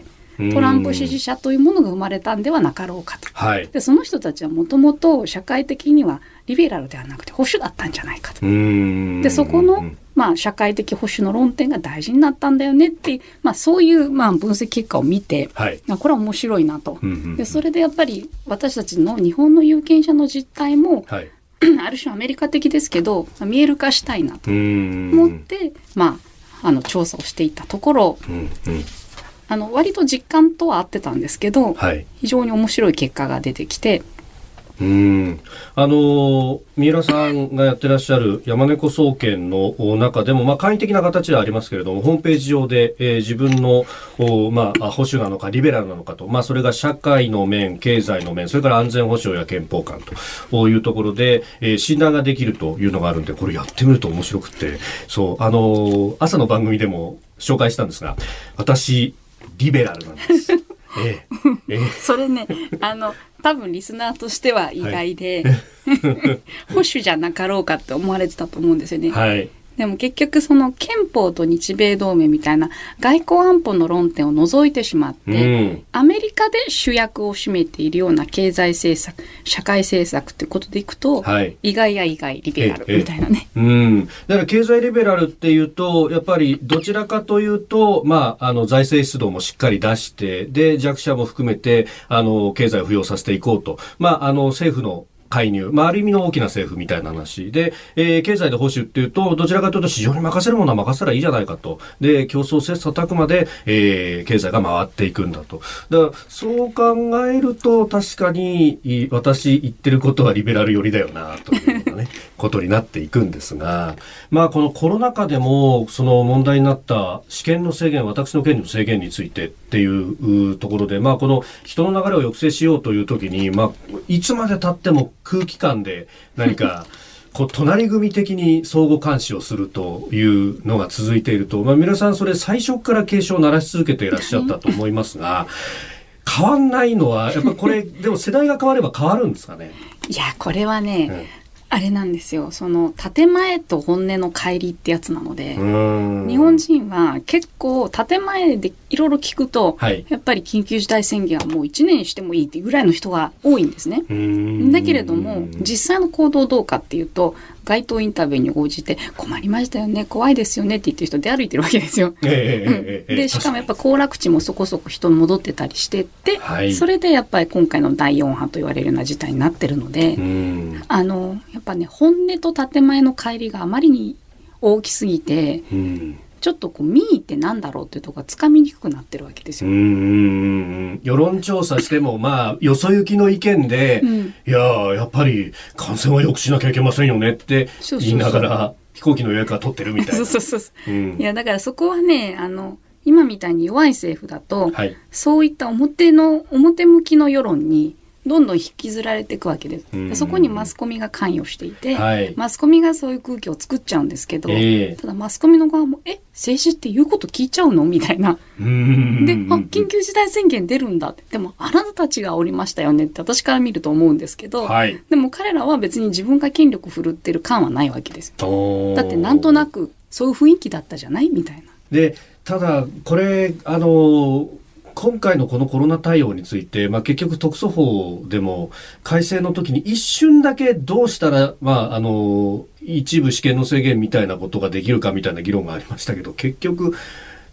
トランプ支持者というものが生まれたんではなかろうかと。はい、でその人たちはもともと社会的にはリベラルではなくて保守だったんじゃないかと。でそこのまあ、社会的保守の論点が大事になったんだよねってまあ、そういう、まあ、分析結果を見て、はい、これは面白いなと、でそれでやっぱり私たちの日本の有権者の実態も、はい、ある種アメリカ的ですけど、まあ、見える化したいなと思って、まあ、あの調査をしていたところ、うんうん、あの割と実感とは合ってたんですけど、はい、非常に面白い結果が出てきて。うん。あの三浦さんがやってらっしゃる山猫総研の中でも、まあ、簡易的な形ではありますけれどもホームページ上で、えー、自分の、まあ、保守なのかリベラルなのかと、まあ、それが社会の面経済の面それから安全保障や憲法観というところで、えー、診断ができるというのがあるんでこれやってみると面白くて。そうあの朝の番組でも紹介したんですが私リベラルなんです。ええええ、それねあの多分リスナーとしては意外で、はい、保守じゃなかろうかって思われてたと思うんですよね。はいでも結局その憲法と日米同盟みたいな外交安保の論点を除いてしまって、うん、アメリカで主役を占めているような経済政策社会政策ってことでいくと、はい、意外や意外リベラルみたいなね。うん、だから経済リベラルっていうとやっぱりどちらかというと、まあ、あの財政出動もしっかり出してで弱者も含めてあの経済を浮揚させていこうと、まあ、あの政府の介入、まあ、ある意味の大きな政府みたいな話で、えー、経済で保守っていうと、どちらかというと市場に任せるものは任せたらいいじゃないかと。で、競争切磋琢磨で、えー、経済が回っていくんだと。だから、そう考えると、確かに、私言ってることはリベラル寄りだよな、というようなね、ことになっていくんですが、まあ、このコロナ禍でも、その問題になった試験の制限、私の権利の制限についてっていうところで、まあ、この人の流れを抑制しようというときに、まあ、いつまで経っても空気感で何か こう隣組的に相互監視をするというのが続いていると、まあ、皆さんそれ最初から警鐘を鳴らし続けていらっしゃったと思いますが変わんないのはやっぱこれでも世代が変われば変わるんですかね？いやこれはね、うんあれなんですよ。その建前と本音の乖離ってやつなので日本人は結構建前でいろいろ聞くと、はい、やっぱり緊急事態宣言はもう1年してもいいっていうぐらいの人が多いんですね。だけれども実際の行動どうかっていうと街頭インタビューに応じて困りましたよね怖いですよねって言ってる人で歩いてるわけですよ。えーうん、でしかもやっぱ行楽地もそこそこ人戻ってたりしてって、はい、それでやっぱり今回の第4波と言われるような事態になってるのであのやっぱね本音と建前の乖離があまりに大きすぎて。ちょっとこう民意ってなんだろうっていうところがつかみにくくなってるわけですよ。世論調査してもまあよそ行きの意見で、うん、いややっぱり感染は抑止しなきゃいけませんよねって言いながら飛行機の予約は取ってるみたいな。そうそうそう、うん、いやだからそこはねあの今みたいに弱い政府だと、はい、そういった表の表向きの世論にどんどん引きずられていくわけです。そこにマスコミが関与していて、はい、マスコミがそういう空気を作っちゃうんですけど、えー、ただマスコミの側も、え、政治って言うこと聞いちゃうの？みたいな。で、あ、緊急事態宣言出るんだって。でも、あなたたちがおりましたよねって私から見ると思うんですけど、はい、でも彼らは別に自分が権力振るってる感はないわけですよ。だってなんとなくそういう雰囲気だったじゃない？みたいな。で、ただ、これ、あの、今回のこのコロナ対応について、まあ、結局特措法でも改正の時に一瞬だけどうしたら、まあ、あの一部試験の制限みたいなことができるかみたいな議論がありましたけど結局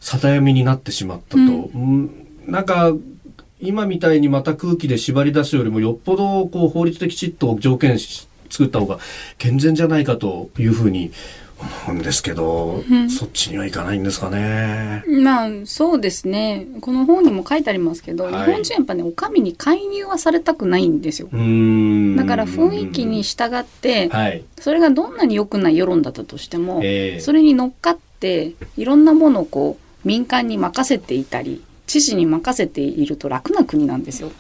定読みになってしまったと。うん、なんか今みたいにまた空気で縛り出すよりもよっぽどこう法律できちっと条件作った方が健全じゃないかというふうに思うんですけど、うん、そっちにはいかないんですかね。まあそうですね。この本にも書いてありますけど、はい、日本人やっぱねお上に介入はされたくないんですよ。だから雰囲気に従って、はい、それがどんなに良くない世論だったとしても、えー、それに乗っかっていろんなものをこう民間に任せていたり知事に任せていると楽な国なんですよ。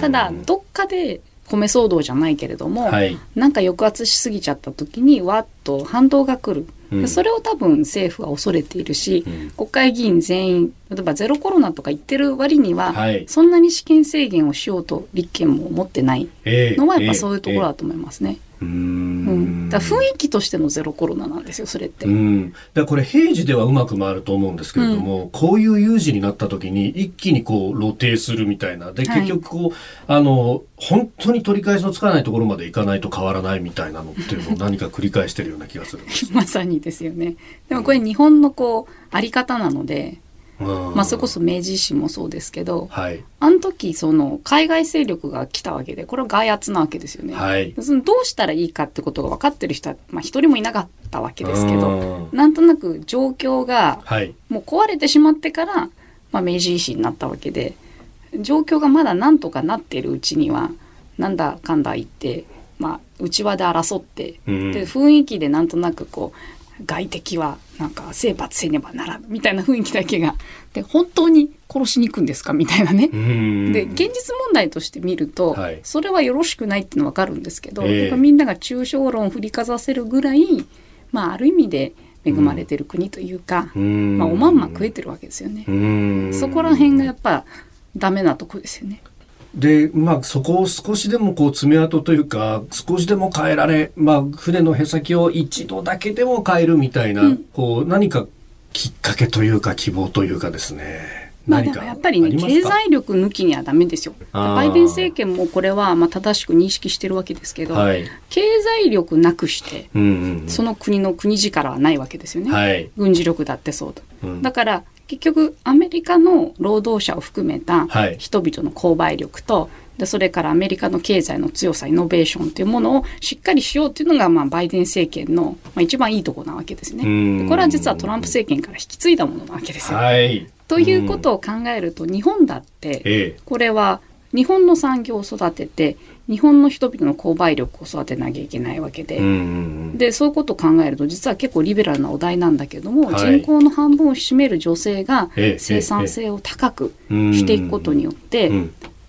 ただどっかで米騒動じゃないけれども、はい、なんか抑圧しすぎちゃった時にわっと反動が来る、うん、それを多分政府は恐れているし、うん、国会議員全員例えばゼロコロナとか言ってる割には、はい、そんなに試験制限をしようと立憲も思ってないのはやっぱそういうところだと思いますね。えーえーうん、だ雰囲気としてのゼロコロナなんですよそれって。うん、だこれ平時ではうまく回ると思うんですけれども、うん、こういう有事になった時に一気にこう露呈するみたいなで結局こう、はい、あの本当に取り返しのつかないところまでいかないと変わらないみたいなのっていうのを何か繰り返してるような気がする まさにですよね。でもこれ日本のこうあり方なので。まあ、それこそ明治維新もそうですけど、はい、あの時その海外勢力が来たわけでこれは外圧なわけですよね、はい、そのどうしたらいいかってことが分かってる人は、まあ、一人もいなかったわけですけどなんとなく状況がもう壊れてしまってから、まあ、明治維新になったわけで状況がまだなんとかなっているうちにはなんだかんだ言って、まあ、内輪で争って、で雰囲気でなんとなくこう外敵はなんか征伐せねばならぬみたいな雰囲気だけが。で本当に殺しに行くんですか？みたいなね。で現実問題として見ると、はい、それはよろしくないっていうのは分かるんですけど、えー、みんなが抽象論を振りかざせるぐらい、まあ、ある意味で恵まれてる国というか、うまあ、おまんま食えてるわけですよね。そこら辺がやっぱダメなとこですよね。で、まあ、そこを少しでもこう爪痕というか、少しでも変えられ、まあ、船のへさきを一度だけでも変えるみたいな、うん、こう、何かきっかけというか希望というかですね。まあ、でもやっぱりね経済力抜きにはダメですよ。バイデン政権もこれはまあ正しく認識してるわけですけど、はい、経済力なくして、うんうんうん、その国の国力はないわけですよね、はい、軍事力だってそうと、うん、だから結局アメリカの労働者を含めた人々の購買力とでそれからアメリカの経済の強さイノベーションというものをしっかりしようというのが、まあ、バイデン政権の、まあ、一番いいところなわけですね。これは実はトランプ政権から引き継いだものなわけですよ。はい、ということを考えると日本だって、これは日本の産業を育てて日本の人々の購買力を育てなきゃいけないわけで,、でそういうことを考えると実は結構リベラルなお題なんだけども、はい、人口の半分を占める女性が生産性を高くしていくことによって、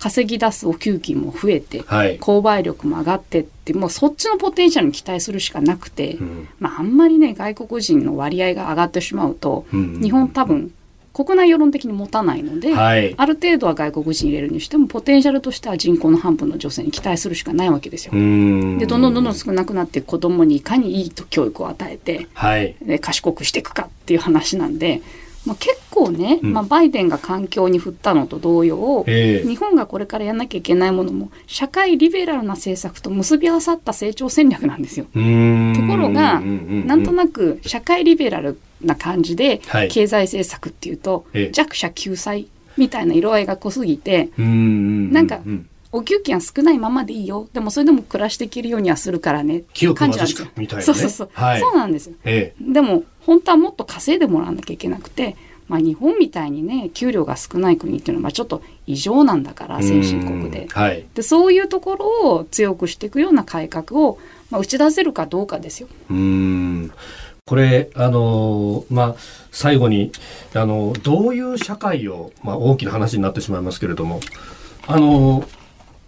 稼ぎ出すお給金も増えて、はい、購買力も上がってってもうそっちのポテンシャルに期待するしかなくて、うん、まあ、あんまりね外国人の割合が上がってしまうと、うん、日本多分国内世論的に持たないので、はい、ある程度は外国人入れるにしてもポテンシャルとしては人口の半分の女性に期待するしかないわけですよ。でどんどんどんどん少なくなって子供にいかにいい教育を与えて、はい、で賢くしていくかっていう話なんで。まあ、結構ね、うん、まあ、バイデンが環境に振ったのと同様、えー、日本がこれからやらなきゃいけないものも社会リベラルな政策と結び合わさった成長戦略なんですよ。ところがなんとなく社会リベラルな感じで、経済政策っていうと、弱者救済みたいな色合いが濃すぎて、なんか、お給金は少ないままでいいよ。でもそれでも暮らしていけるようにはするからね。って感じなんですよ。そうそうそう、はい、そうなんですよ、ええ、でも本当はもっと稼いでもらわなきゃいけなくて、まあ、日本みたいにね給料が少ない国っていうのはちょっと異常なんだから先進国で,、はい、でそういうところを強くしていくような改革を、まあ、打ち出せるかどうかですよ。うん。これ、あのまあ、最後に、あのどういう社会を、まあ、大きな話になってしまいますけれども、あの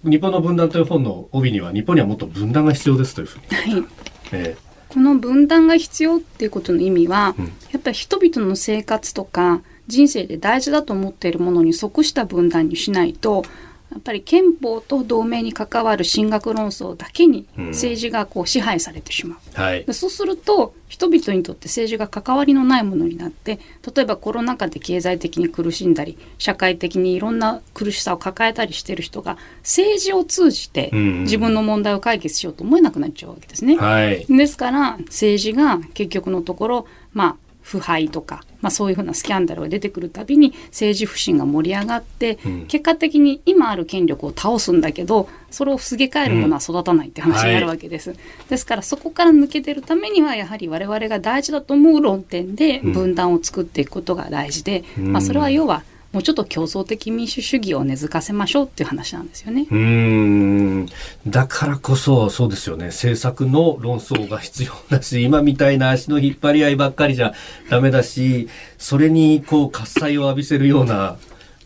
日本の分断という本の帯には、日本にはもっと分断が必要ですというふうに。はい。えー、この分断が必要っていうことの意味は、うん、やっぱり人々の生活とか人生で大事だと思っているものに即した分断にしないとやっぱり憲法と同盟に関わる進学論争だけに政治がこう支配されてしまう、うんはい、そうすると人々にとって政治が関わりのないものになって例えばコロナ禍で経済的に苦しんだり社会的にいろんな苦しさを抱えたりしている人が政治を通じて自分の問題を解決しようと思えなくなっちゃうわけですね。はい、ですから政治が結局のところまあ腐敗とか、まあ、そういうふうなスキャンダルが出てくるたびに政治不信が盛り上がって、うん、結果的に今ある権力を倒すんだけどそれをすげ替えるものは育たないって話になるわけです、うん。はい、ですからそこから抜け出るためにはやはり我々が大事だと思う論点で分断を作っていくことが大事で、うん、まあ、それは要はもうちょっと競争的民主主義を根付かせましょうっていう話なんですよね。うんだからこそそうですよね。政策の論争が必要だし今みたいな足の引っ張り合いばっかりじゃダメだしそれにこう喝采を浴びせるような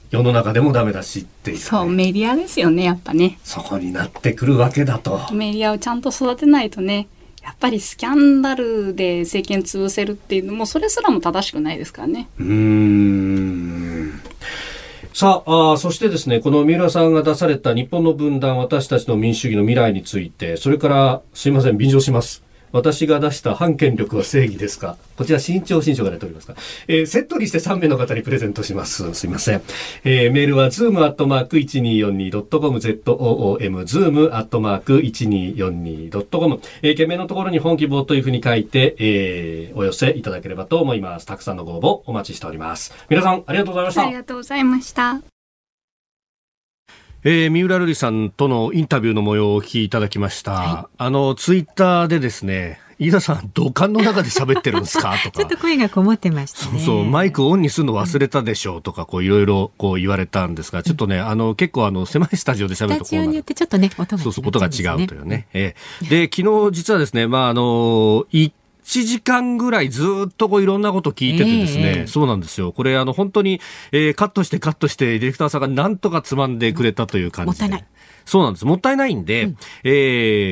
世の中でもダメだしっていう、ね、そうメディアですよねやっぱね。そこになってくるわけだと。メディアをちゃんと育てないとねやっぱりスキャンダルで政権潰せるっていうのもそれすらも正しくないですからね。うん。さああそしてですねこの三浦さんが出された日本の分断私たちの民主主義の未来についてそれからすいません便乗します。私が出した反権力は正義ですか？こちら新潮新書が出ておりますか、えー、セットにして3名の方にプレゼントします。すいません。えー、メールは zoom.1242.com、zoom、zoom.1242.com、えー、件名のところに本希望というふうに書いて、えー、お寄せいただければと思います。たくさんのご応募お待ちしております。皆さん、ありがとうございました。ありがとうございました。えー、三浦瑠麗さんとのインタビューの模様をお聞きいただきました。はい、あの、ツイッターでですね、飯田さん、土管の中で喋ってるんですか？とか。ちょっと声がこもってました、ね、そうそう、マイクオンにするの忘れたでしょうとか、こういろいろこう言われたんですが、ちょっとね、あの、結構あの、狭いスタジオで喋るとこうスタジオによってちょっとね、音が、そうそう、音が違うというね。えー、で、昨日実はですね、まああの、1 1時間ぐらいずっとこういろんなこと聞いててですね、えー、そうなんですよ。これあの本当に、えー、カットしてカットしてディレクターさんがなんとかつまんでくれたという感じで。もったいない。そうなんです。もったいないんで、うん、え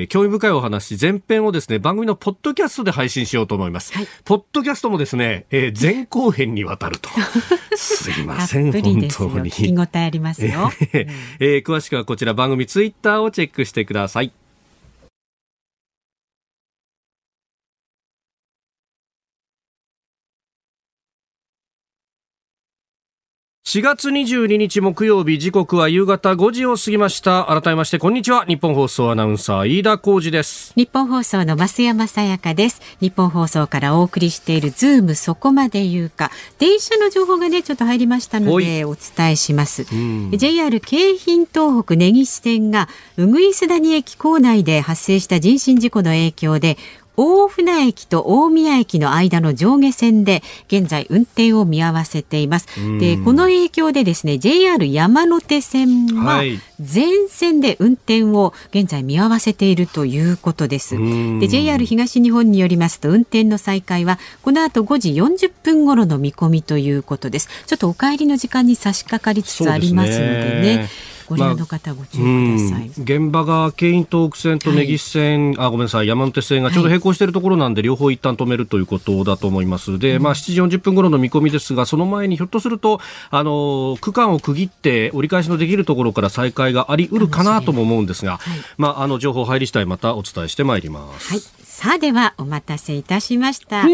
ー、興味深いお話、前編をですね、番組のポッドキャストで配信しようと思います。はい、ポッドキャストもですね、えー、前後編にわたると。すいません、本当に。聞き応えありますよ。えー、えー、詳しくはこちら番組ツイッターをチェックしてください。4月22日木曜日時刻は夕方5時を過ぎました。改めましてこんにちは。日本放送アナウンサー飯田浩二です。日本放送の増山さやかです。日本放送からお送りしているズームそこまで言うか。電車の情報がねちょっと入りましたのでお伝えします。JR 京浜東北根岸線がうぐいす谷駅構内で発生した人身事故の影響で大船駅と大宮駅の間の上下線で現在運転を見合わせています。で、この影響でですね、JR 山手線は全線で運転を現在見合わせているということです。で、JR 東日本によりますと運転の再開はこの後5時40分頃の見込みということです。ちょっとお帰りの時間に差し掛かりつつありますのでね。ご利用の方ご注意ください、まあ、現場が京浜東北線と根岸線、はい、あごめんなさい山手線がちょうど並行しているところなんで、はい、両方一旦止めるということだと思います。で、まあ、7時40分頃の見込みですがその前にひょっとするとあの区間を区切って折り返しのできるところから再開がありうるかなとも思うんですが、はい、まあ、あの情報入り次第またお伝えしてまいります。はい、さあではお待たせいたしました。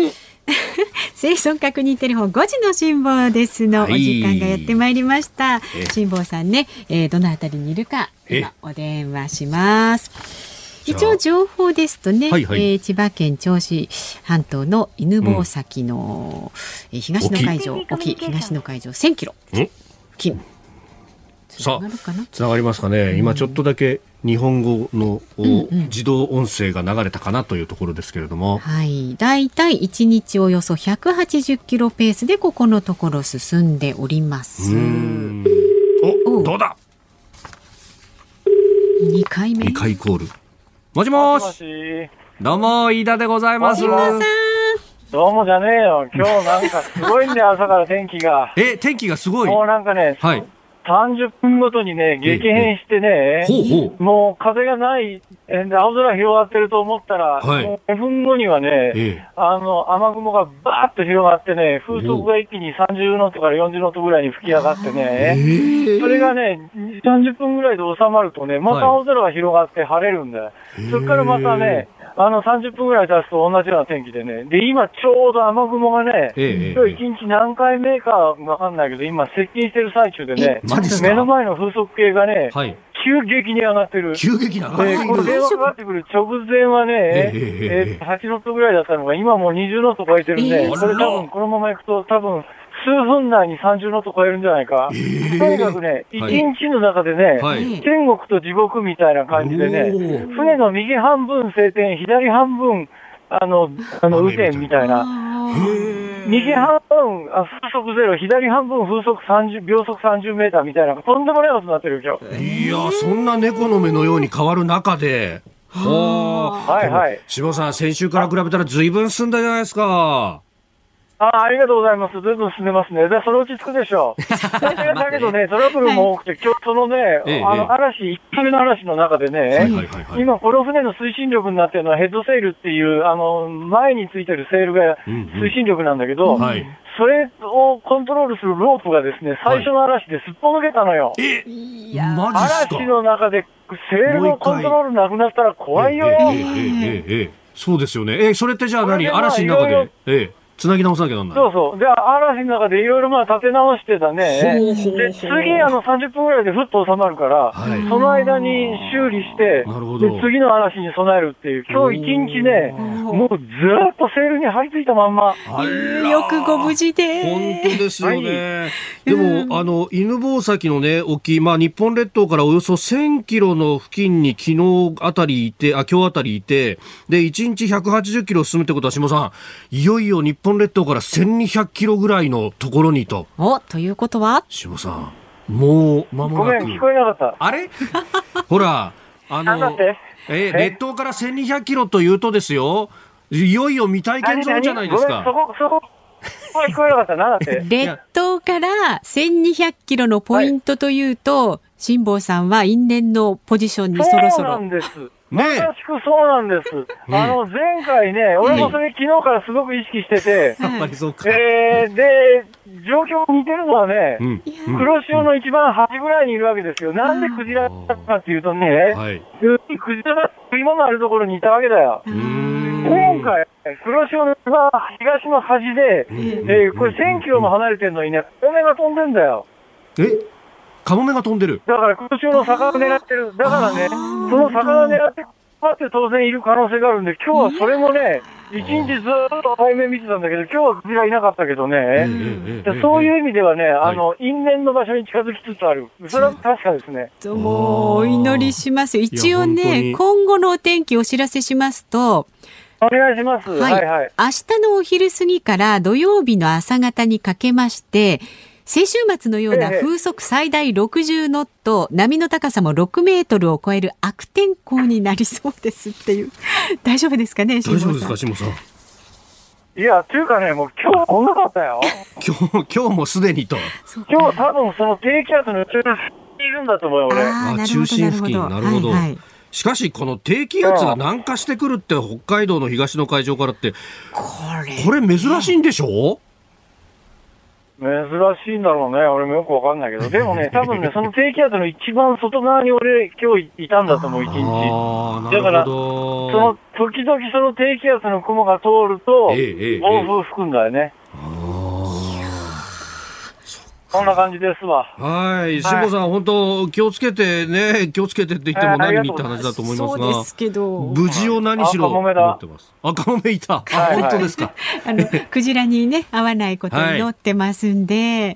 生存確認テレフォン5時の辛抱ですの、お時間がやってまいりました。辛抱さんね、えー、どのあたりにいるか今お電話します。一応情報ですとね、はいはい、えー、千葉県銚子半島の犬吠埼の、うん、東の海上沖東の海上1000キロ。付近さあつな？がりますかね、今ちょっとだけ日本語の、自動音声が流れたかなというところですけれども、はい、だいたい1日およそ180キロペースでここのところ進んでおります。おどうだ？2回目？2回コール。もしもし。どうも飯田でございます。どうもじゃねえよ。今日なんかすごいんだよ、朝から天気が。え、天気がすごい。もうなんかね、はい。30分ごとにね、激変してね、もう風がない、青空広がってると思ったら、はい、もう5分後にはね、あの、雨雲がバーッと広がってね、風速が一気に30ノットから40ノットぐらいに吹き上がってね、それがね、30分ぐらいで収まるとね、また青空が広がって晴れるんだよ。それからまたね、あの、30分ぐらい経つと同じような天気でね。で、今ちょうど雨雲がね、ええ、今日一日何回目かわかんないけど、今接近してる最中でね、目の前の風速計がね、はい、急激に上がってる。急激に上がってる。これ電話かかってくる直前はね、ええー、8ノットぐらいだったのが、今もう20ノット超えてるんで、えー、これ多分このまま行くと多分、数分内に30ノット超えるんじゃないか。えー、とにかくね、一、日の中でね、はい、天国と地獄みたいな感じでね、船の右半分晴天、左半分、あの、あの、雨天みたいな。右半分あ風速ゼロ、左半分風速30、秒速30メーターみたいな、とんでもないことになってる今日。いや、そんな猫の目のように変わる中で、はいはい。下さん、先週から比べたらずいぶん進んだじゃないですか。あありがとうございます。ずいぶん進んでますね。で、そのうち着くでしょう。だけどね、トラブルも多くて、今日そのね、ええ、あの嵐、1回目の嵐の中でね、はいはいはいはい、今、この船の推進力になってるのはヘッドセールっていう、あの、前についてるセールが推進力なんだけど、うんうんはい、それをコントロールするロープがですね、最初の嵐ですっぽ抜けたのよ。えいや嵐の中でセールのコントロールなくなったら怖いよ。ええええええそうですよね。え、それってじゃあ何？嵐の中で？ええつなぎ直さなきゃなんない。そうそう。で、嵐の中でいろいろまあ立て直してたね。で、次あの30分ぐらいでふっと収まるから、はい、その間に修理して、なるほどで、次の嵐に備えるっていう、今日一日ね、もうずっとセールに張り付いたまんま。よくご無事で。本当ですよね。はい、でも、あの、犬吠埼のね、沖、まあ日本列島からおよそ1000キロの付近に昨日あたりいて、あ、今日あたりいて、で、1日180キロ進むってことは、下さん、いよいよ日本列島から1200キロぐらいのところにと。お、ということは？下さん、もう間もなく。ごめん、聞こえなかった。あれ？ほら、あの、え列島から1200キロというとですよ、いよいよ未体験ゾーンじゃないですか。そこ、そこ、聞こえなかった。なだって？列島から1200キロのポイントというと、辛坊さんは因縁のポジションにそろそろ。そうなんです。まさしくそうなんです。あの、前回ね、俺もそれ昨日からすごく意識してて、えー、で、状況似てるのはね、黒潮の一番端ぐらいにいるわけですよ。なんでクジラだったかっていうとね、クジラが食い物あるところにいたわけだよ。今回、黒潮の東の端で、えー、これ1000キロも離れてるのにね、米が飛んでんだよ。え？カモメが飛んでるだから空中の魚狙ってる。だからね、その魚狙ってって当然いる可能性があるんで、今日はそれもね、一日ずっと対面見てたんだけど、今日はクジラいなかったけどね、そういう意味ではね、あの、因縁の場所に近づきつつある。それは確かですね。もう、お祈りします。一応ね、今後のお天気お知らせしますと、お願いします。はい、はい、はい。明日のお昼過ぎから土曜日の朝方にかけまして、先週末のような風速最大60ノット、波の高さも6メートルを超える悪天候になりそうですっていう。大丈夫ですかね、大丈夫ですか、下さん？いや、というかね、もう今日こんなかったよ。今日、今日もすでにと。今日多分その低気圧の中心にいるんだと思うよ、俺。あ中心付近、なるほど。はいはいしかし、この低気圧が南下してくるって、北海道の東の海上からって、これ、これ珍しいんでしょ？珍しいんだろうね。俺もよくわかんないけど。でもね、多分ね、その低気圧の一番外側に俺、今日いたんだと思う、一日。だから、その、時々その低気圧の雲が通ると、暴風吹くんだよね。こんな感じですわ。はい。辛坊さん、本当気をつけてね、気をつけてって言っても何にって話だと思いますが。そうですけど。無事を何しろ思ってます。赤もめいた。本当ですか？あの、クジラにね、合わないことに乗ってますんで。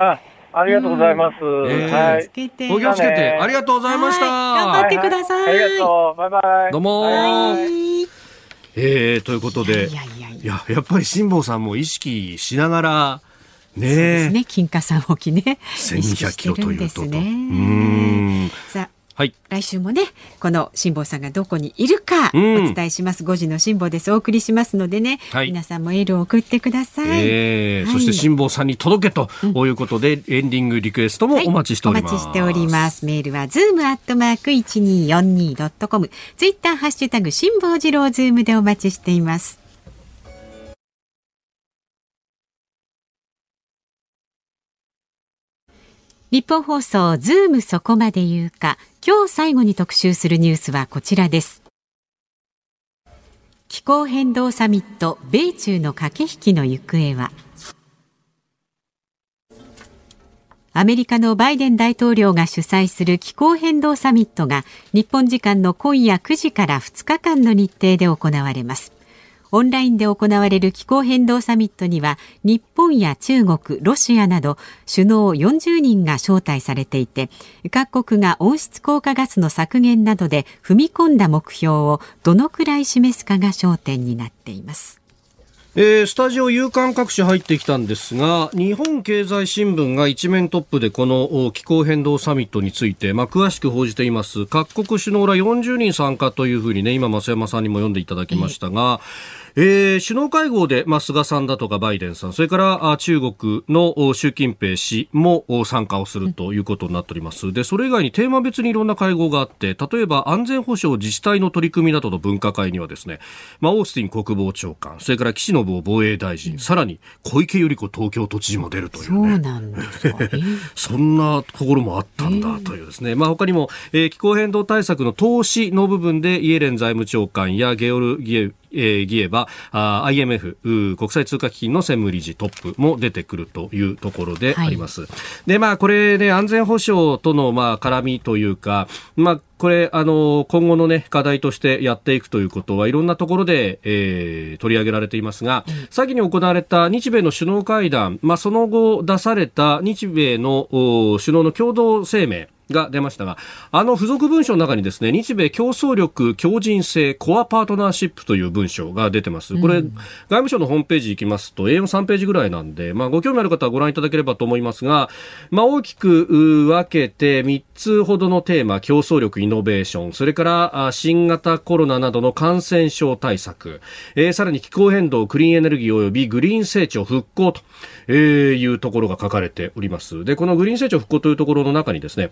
ありがとうございます。はい。お気をつけて、ありがとうございました。頑張ってください。ありがとう。バイバイ。どうもえー、ということで、いや、やっぱり辛坊さんも意識しながら、ねえ。ね、金華山沖ね。1200キロというと。ね、うん。さあ。はい、来週もねこの辛坊さんがどこにいるかお伝えします、うん、5時の辛坊です。お送りしますのでね、はい、皆さんもエールを送ってください、えーはい、そして辛坊さんに届けということで、うん、エンディングリクエストもお待ちしております、お待ちしております。メールはズームアットマーク 1242.com ツイッターハッシュタグ辛坊治郎ズームでお待ちしていますニッポン放送ズームそこまで言うか今日最後に特集するニュースはこちらです。気候変動サミット米中の駆け引きの行方は？アメリカのバイデン大統領が主催する気候変動サミットが日本時間の今夜9時から2日間の日程で行われます。オンラインで行われる気候変動サミットには日本や中国、ロシアなど首脳40人が招待されていて各国が温室効果ガスの削減などで踏み込んだ目標をどのくらい示すかが焦点になっています。えー、スタジオ夕刊各紙入ってきたんですが日本経済新聞が一面トップでこの気候変動サミットについて、まあ、詳しく報じています。各国首脳ら40人参加というふうにね今増山さんにも読んでいただきましたが、えー、首脳会合で、まあ、菅さんだとかバイデンさん、それから中国の習近平氏も参加をするということになっております。で、それ以外にテーマ別にいろんな会合があって、例えば安全保障自治体の取り組みなどの分科会にはですね、まあ、オースティン国防長官、それから岸信夫防衛大臣、うん、さらに小池百合子東京都知事も出るというね。そうなんですか、そんなところもあったんだというですね。まあ、他にも、えー、気候変動対策の投資の部分でイエレン財務長官やゲオルギエえー、ギエバ、IMF、国際通貨基金の専務理事トップも出てくるというところであります。はい、で、まあ、これね、安全保障との、まあ、絡みというか、まあ、これ、あの、今後のね、課題としてやっていくということはいろんなところで、えー、取り上げられていますが、うん、先に行われた日米の首脳会談、まあ、その後出された日米の首脳の共同声明、が出ましたが、あの付属文書の中にですね、日米競争力強靭性コアパートナーシップという文章が出てます。これ、うん、外務省のホームページ行きますと、A43 ページぐらいなんで、まあ、ご興味ある方はご覧いただければと思いますが、まあ、大きく分けて3つほどのテーマ、競争力、イノベーション、それから新型コロナなどの感染症対策、えー、さらに気候変動、クリーンエネルギー及びグリーン成長復興と、えー、いうところが書かれております。で、このグリーン成長復興というところの中にですね、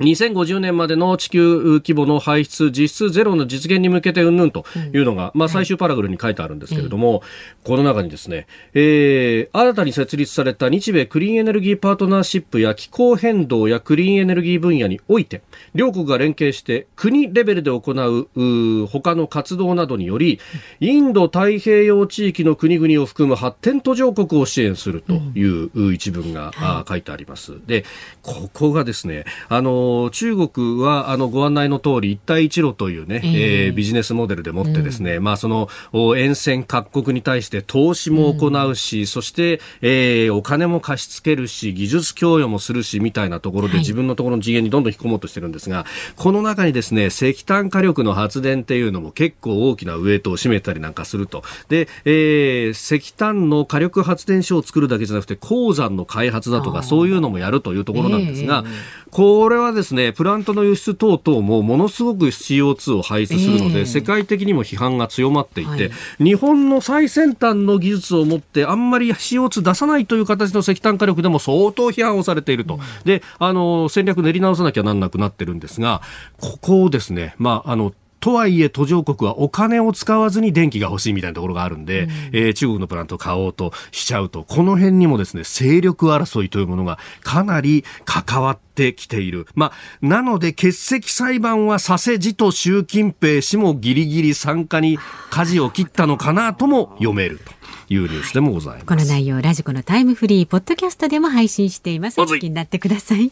2050年までの地球規模の排出実質ゼロの実現に向けてうんぬん。というのが、うん、まあ、最終パラグルに書いてあるんですけれども、はい、この中にですね、えー、新たに設立された日米クリーンエネルギーパートナーシップや気候変動やクリーンエネルギー分野において両国が連携して国レベルで行うう他の活動などによりインド太平洋地域の国々を含む発展途上国を支援するという一文が、うん、書いてあります。でここがですねあの中国はあのご案内の通り一帯一路というね、えー、えー、ビジネスモデルでもってですね、うん、まあその沿線各国に対して投資も行うし、うん、そして、えー、お金も貸し付けるし技術供与もするしみたいなところで自分のところの次元にどんどん引き込もうとしてるんですが、はい、この中にですね石炭火力の発電っていうのも結構大きなウエイトを占めたりなんかすると。で、えー、石炭の火力発電所を作るだけじゃなくて鉱山の開発だとかそういうのもやるというところなんですが、えーこれはですね、プラントの輸出等々もものすごく CO2 を排出するので、えー、世界的にも批判が強まっていて、はい、日本の最先端の技術を持ってあんまり CO2 出さないという形の石炭火力でも相当批判をされていると。うん、で、あの、戦略練り直さなきゃなんなくなってるんですが、ここをですね、まあ、あの、とはいえ途上国はお金を使わずに電気が欲しいみたいなところがあるんで、うん、えー、中国のプラントを買おうとしちゃうと、この辺にもですね、勢力争いというものがかなり関わってきている。まあ、なので欠席裁判はさせじと習近平氏もギリギリ参加に舵を切ったのかなとも読めると。いうニュースでもございます。この内容、ラジコのタイムフリー、ポッドキャストでも配信しています。お聞きになってください。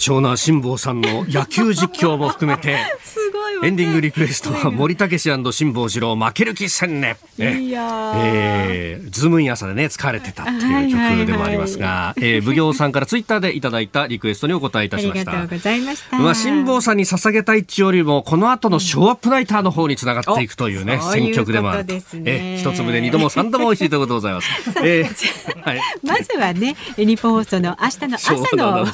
貴重な辛坊さんの野球実況も含めて エンディングリクエストは森武氏辛坊治郎負ける気せんね。ねいやえー、ズームイン朝でね、疲れてたっていう曲でもありますが、えー、奉行さんからツイッターでいただいたリクエストにお答えいたしました。ありがとうございました。まあ、辛坊さんに捧げたいっちよりも、この後のショーアップナイターの方につながっていくというね、う選曲でもあると。ね、えー、一粒で二度も三度も美味しいということでございます。えー、はい、まずはね、日本放送の明日の朝の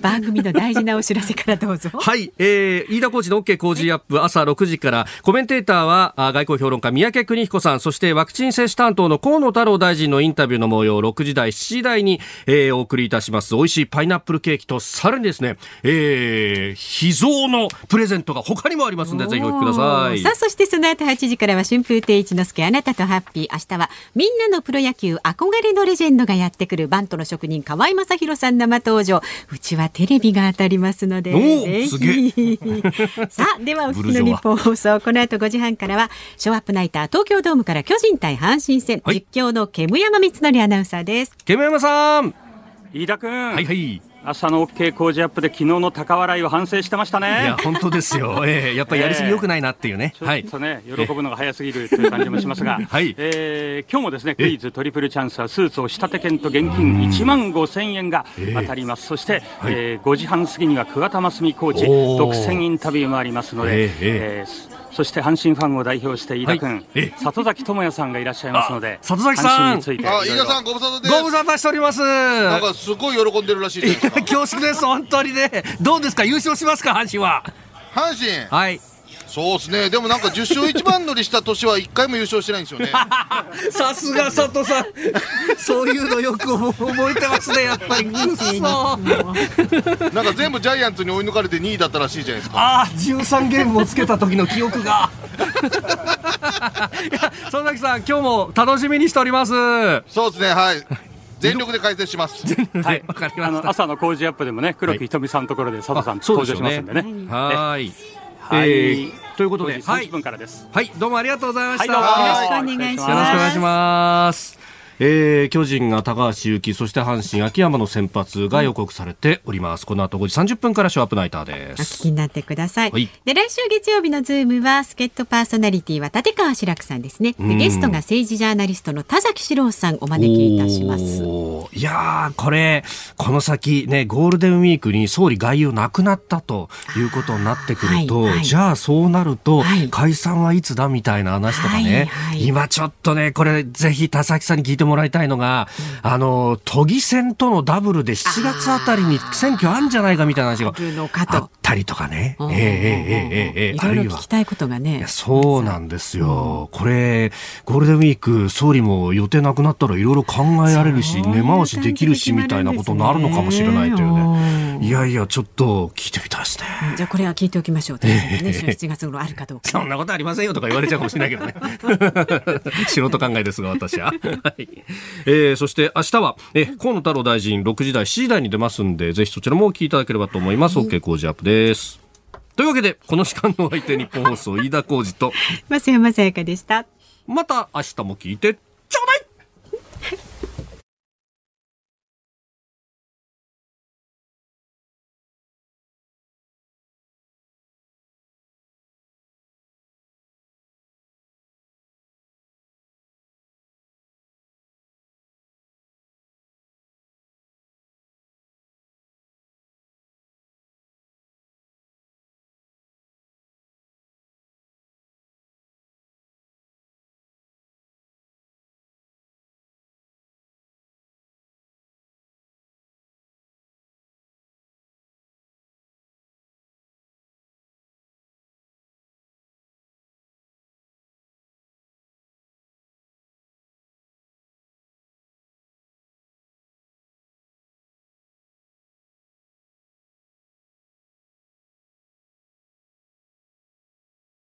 番組の大事なお知らせからどうぞ。はい、えー、飯田コーチの OK 工事アップ朝6時から。コメンテーターは外交評論家三宅邦彦さん。そしてワクチン接種担当の河野太郎大臣のインタビューの模様6時台7時台に、えー、お送りいたします。美味しいパイナップルケーキとさらにですね、えー、秘蔵のプレゼントが他にもありますのでぜひお聞きください。さあそしてその後8時からは春風亭一之輔あなたとハッピー。明日はみんなのプロ野球憧れのレジェンドがやってくるバントの職人河合正弘さん生登場。うちはテレビが当たりますのでぜひ。さあではお聞きの日本放送この後5時半からはショーアップナイター東京ドームから巨人対阪神戦、はい、実況の煙山光則アナウンサーです。煙山さん。飯田君はいはい朝の OK 工事アップで昨日の高笑いを反省してましたね。いや本当ですよ。えー、やっぱりやりすぎ良くないなっていうね。えー、はい。ちょっとね喜ぶのが早すぎるという感じもしますが、はい。えー、今日もですねクイズトリプルチャンスはスーツを仕立て券と現金1万5千円が当たります。そして、はい、えー、5時半過ぎには桑田真澄コーチ独占インタビューもありますので、えー、えーそして阪神ファンを代表して飯田君、はい、里崎智也さんがいらっしゃいますので、里崎さん、あ飯田さんご無沙汰です。ご無沙汰しております。なんかすごい喜んでるらしいです。恐縮です本当にね。どうですか？優勝しますか？阪神は。阪神。はい。そうですね、でもなんか10勝1番乗りした年は1回も優勝してないんですよね。さすが佐藤さん、そういうのよく覚えてますね、やっぱり。なんか全部ジャイアンツに追い抜かれて2位だったらしいじゃないですか。ああ、13ゲームをつけた時の記憶が。佐々木さん、今日も楽しみにしております。そうですね、はい。全力で解説します。はい、わかりました。朝のコージーアップでもね、黒木瞳さんのところで佐藤さん登場しますんでね。はい。はい、ということで、はい、分からです。はい、どうもありがとうございました。はい、よろしくお願いします。えー、巨人が高橋優貴そして阪神秋山の先発が予告されております、この後5時30分からショーアップナイターです。お聞きになってください、はい、で来週月曜日のズームは助っ人パーソナリティは立川志らくさんですね。でゲストが政治ジャーナリストの田崎史郎さんお招きいたします。いやこれこの先ねゴールデンウィークに総理外遊なくなったということになってくると、はいはい、じゃあそうなると、解散はいつだみたいな話とかね、今ちょっとねこれぜひ田崎さんに聞いてももらいたいのが、あの、都議選とのダブルで7月あたりに選挙あるんじゃないかみたいな話がったりとかね。えー、えー、えー、ええあるいは。聞きたいことがね。そうなんですよ。これ、ゴールデンウィーク、総理も予定なくなったらいろいろ考えられるし、根回しできるし、みたいなことになるのかもしれないというね。いやいや、ちょっと聞いてみたいですね。じゃあこれは聞いておきましょう。ね、7月頃あるかどうか。そんなことありませんよとか言われちゃうかもしれないけどね。素人考えですが、私は。はい。えー、そして明日は、え、河野太郎大臣、6時台、7時台に出ますんで、ぜひそちらも聞いていただければと思います。OK、工事アップです。です。というわけで、この時間のお相手、日本放送、飯田浩二と、増山さやかでした。また明日も聞いて、ちょうだい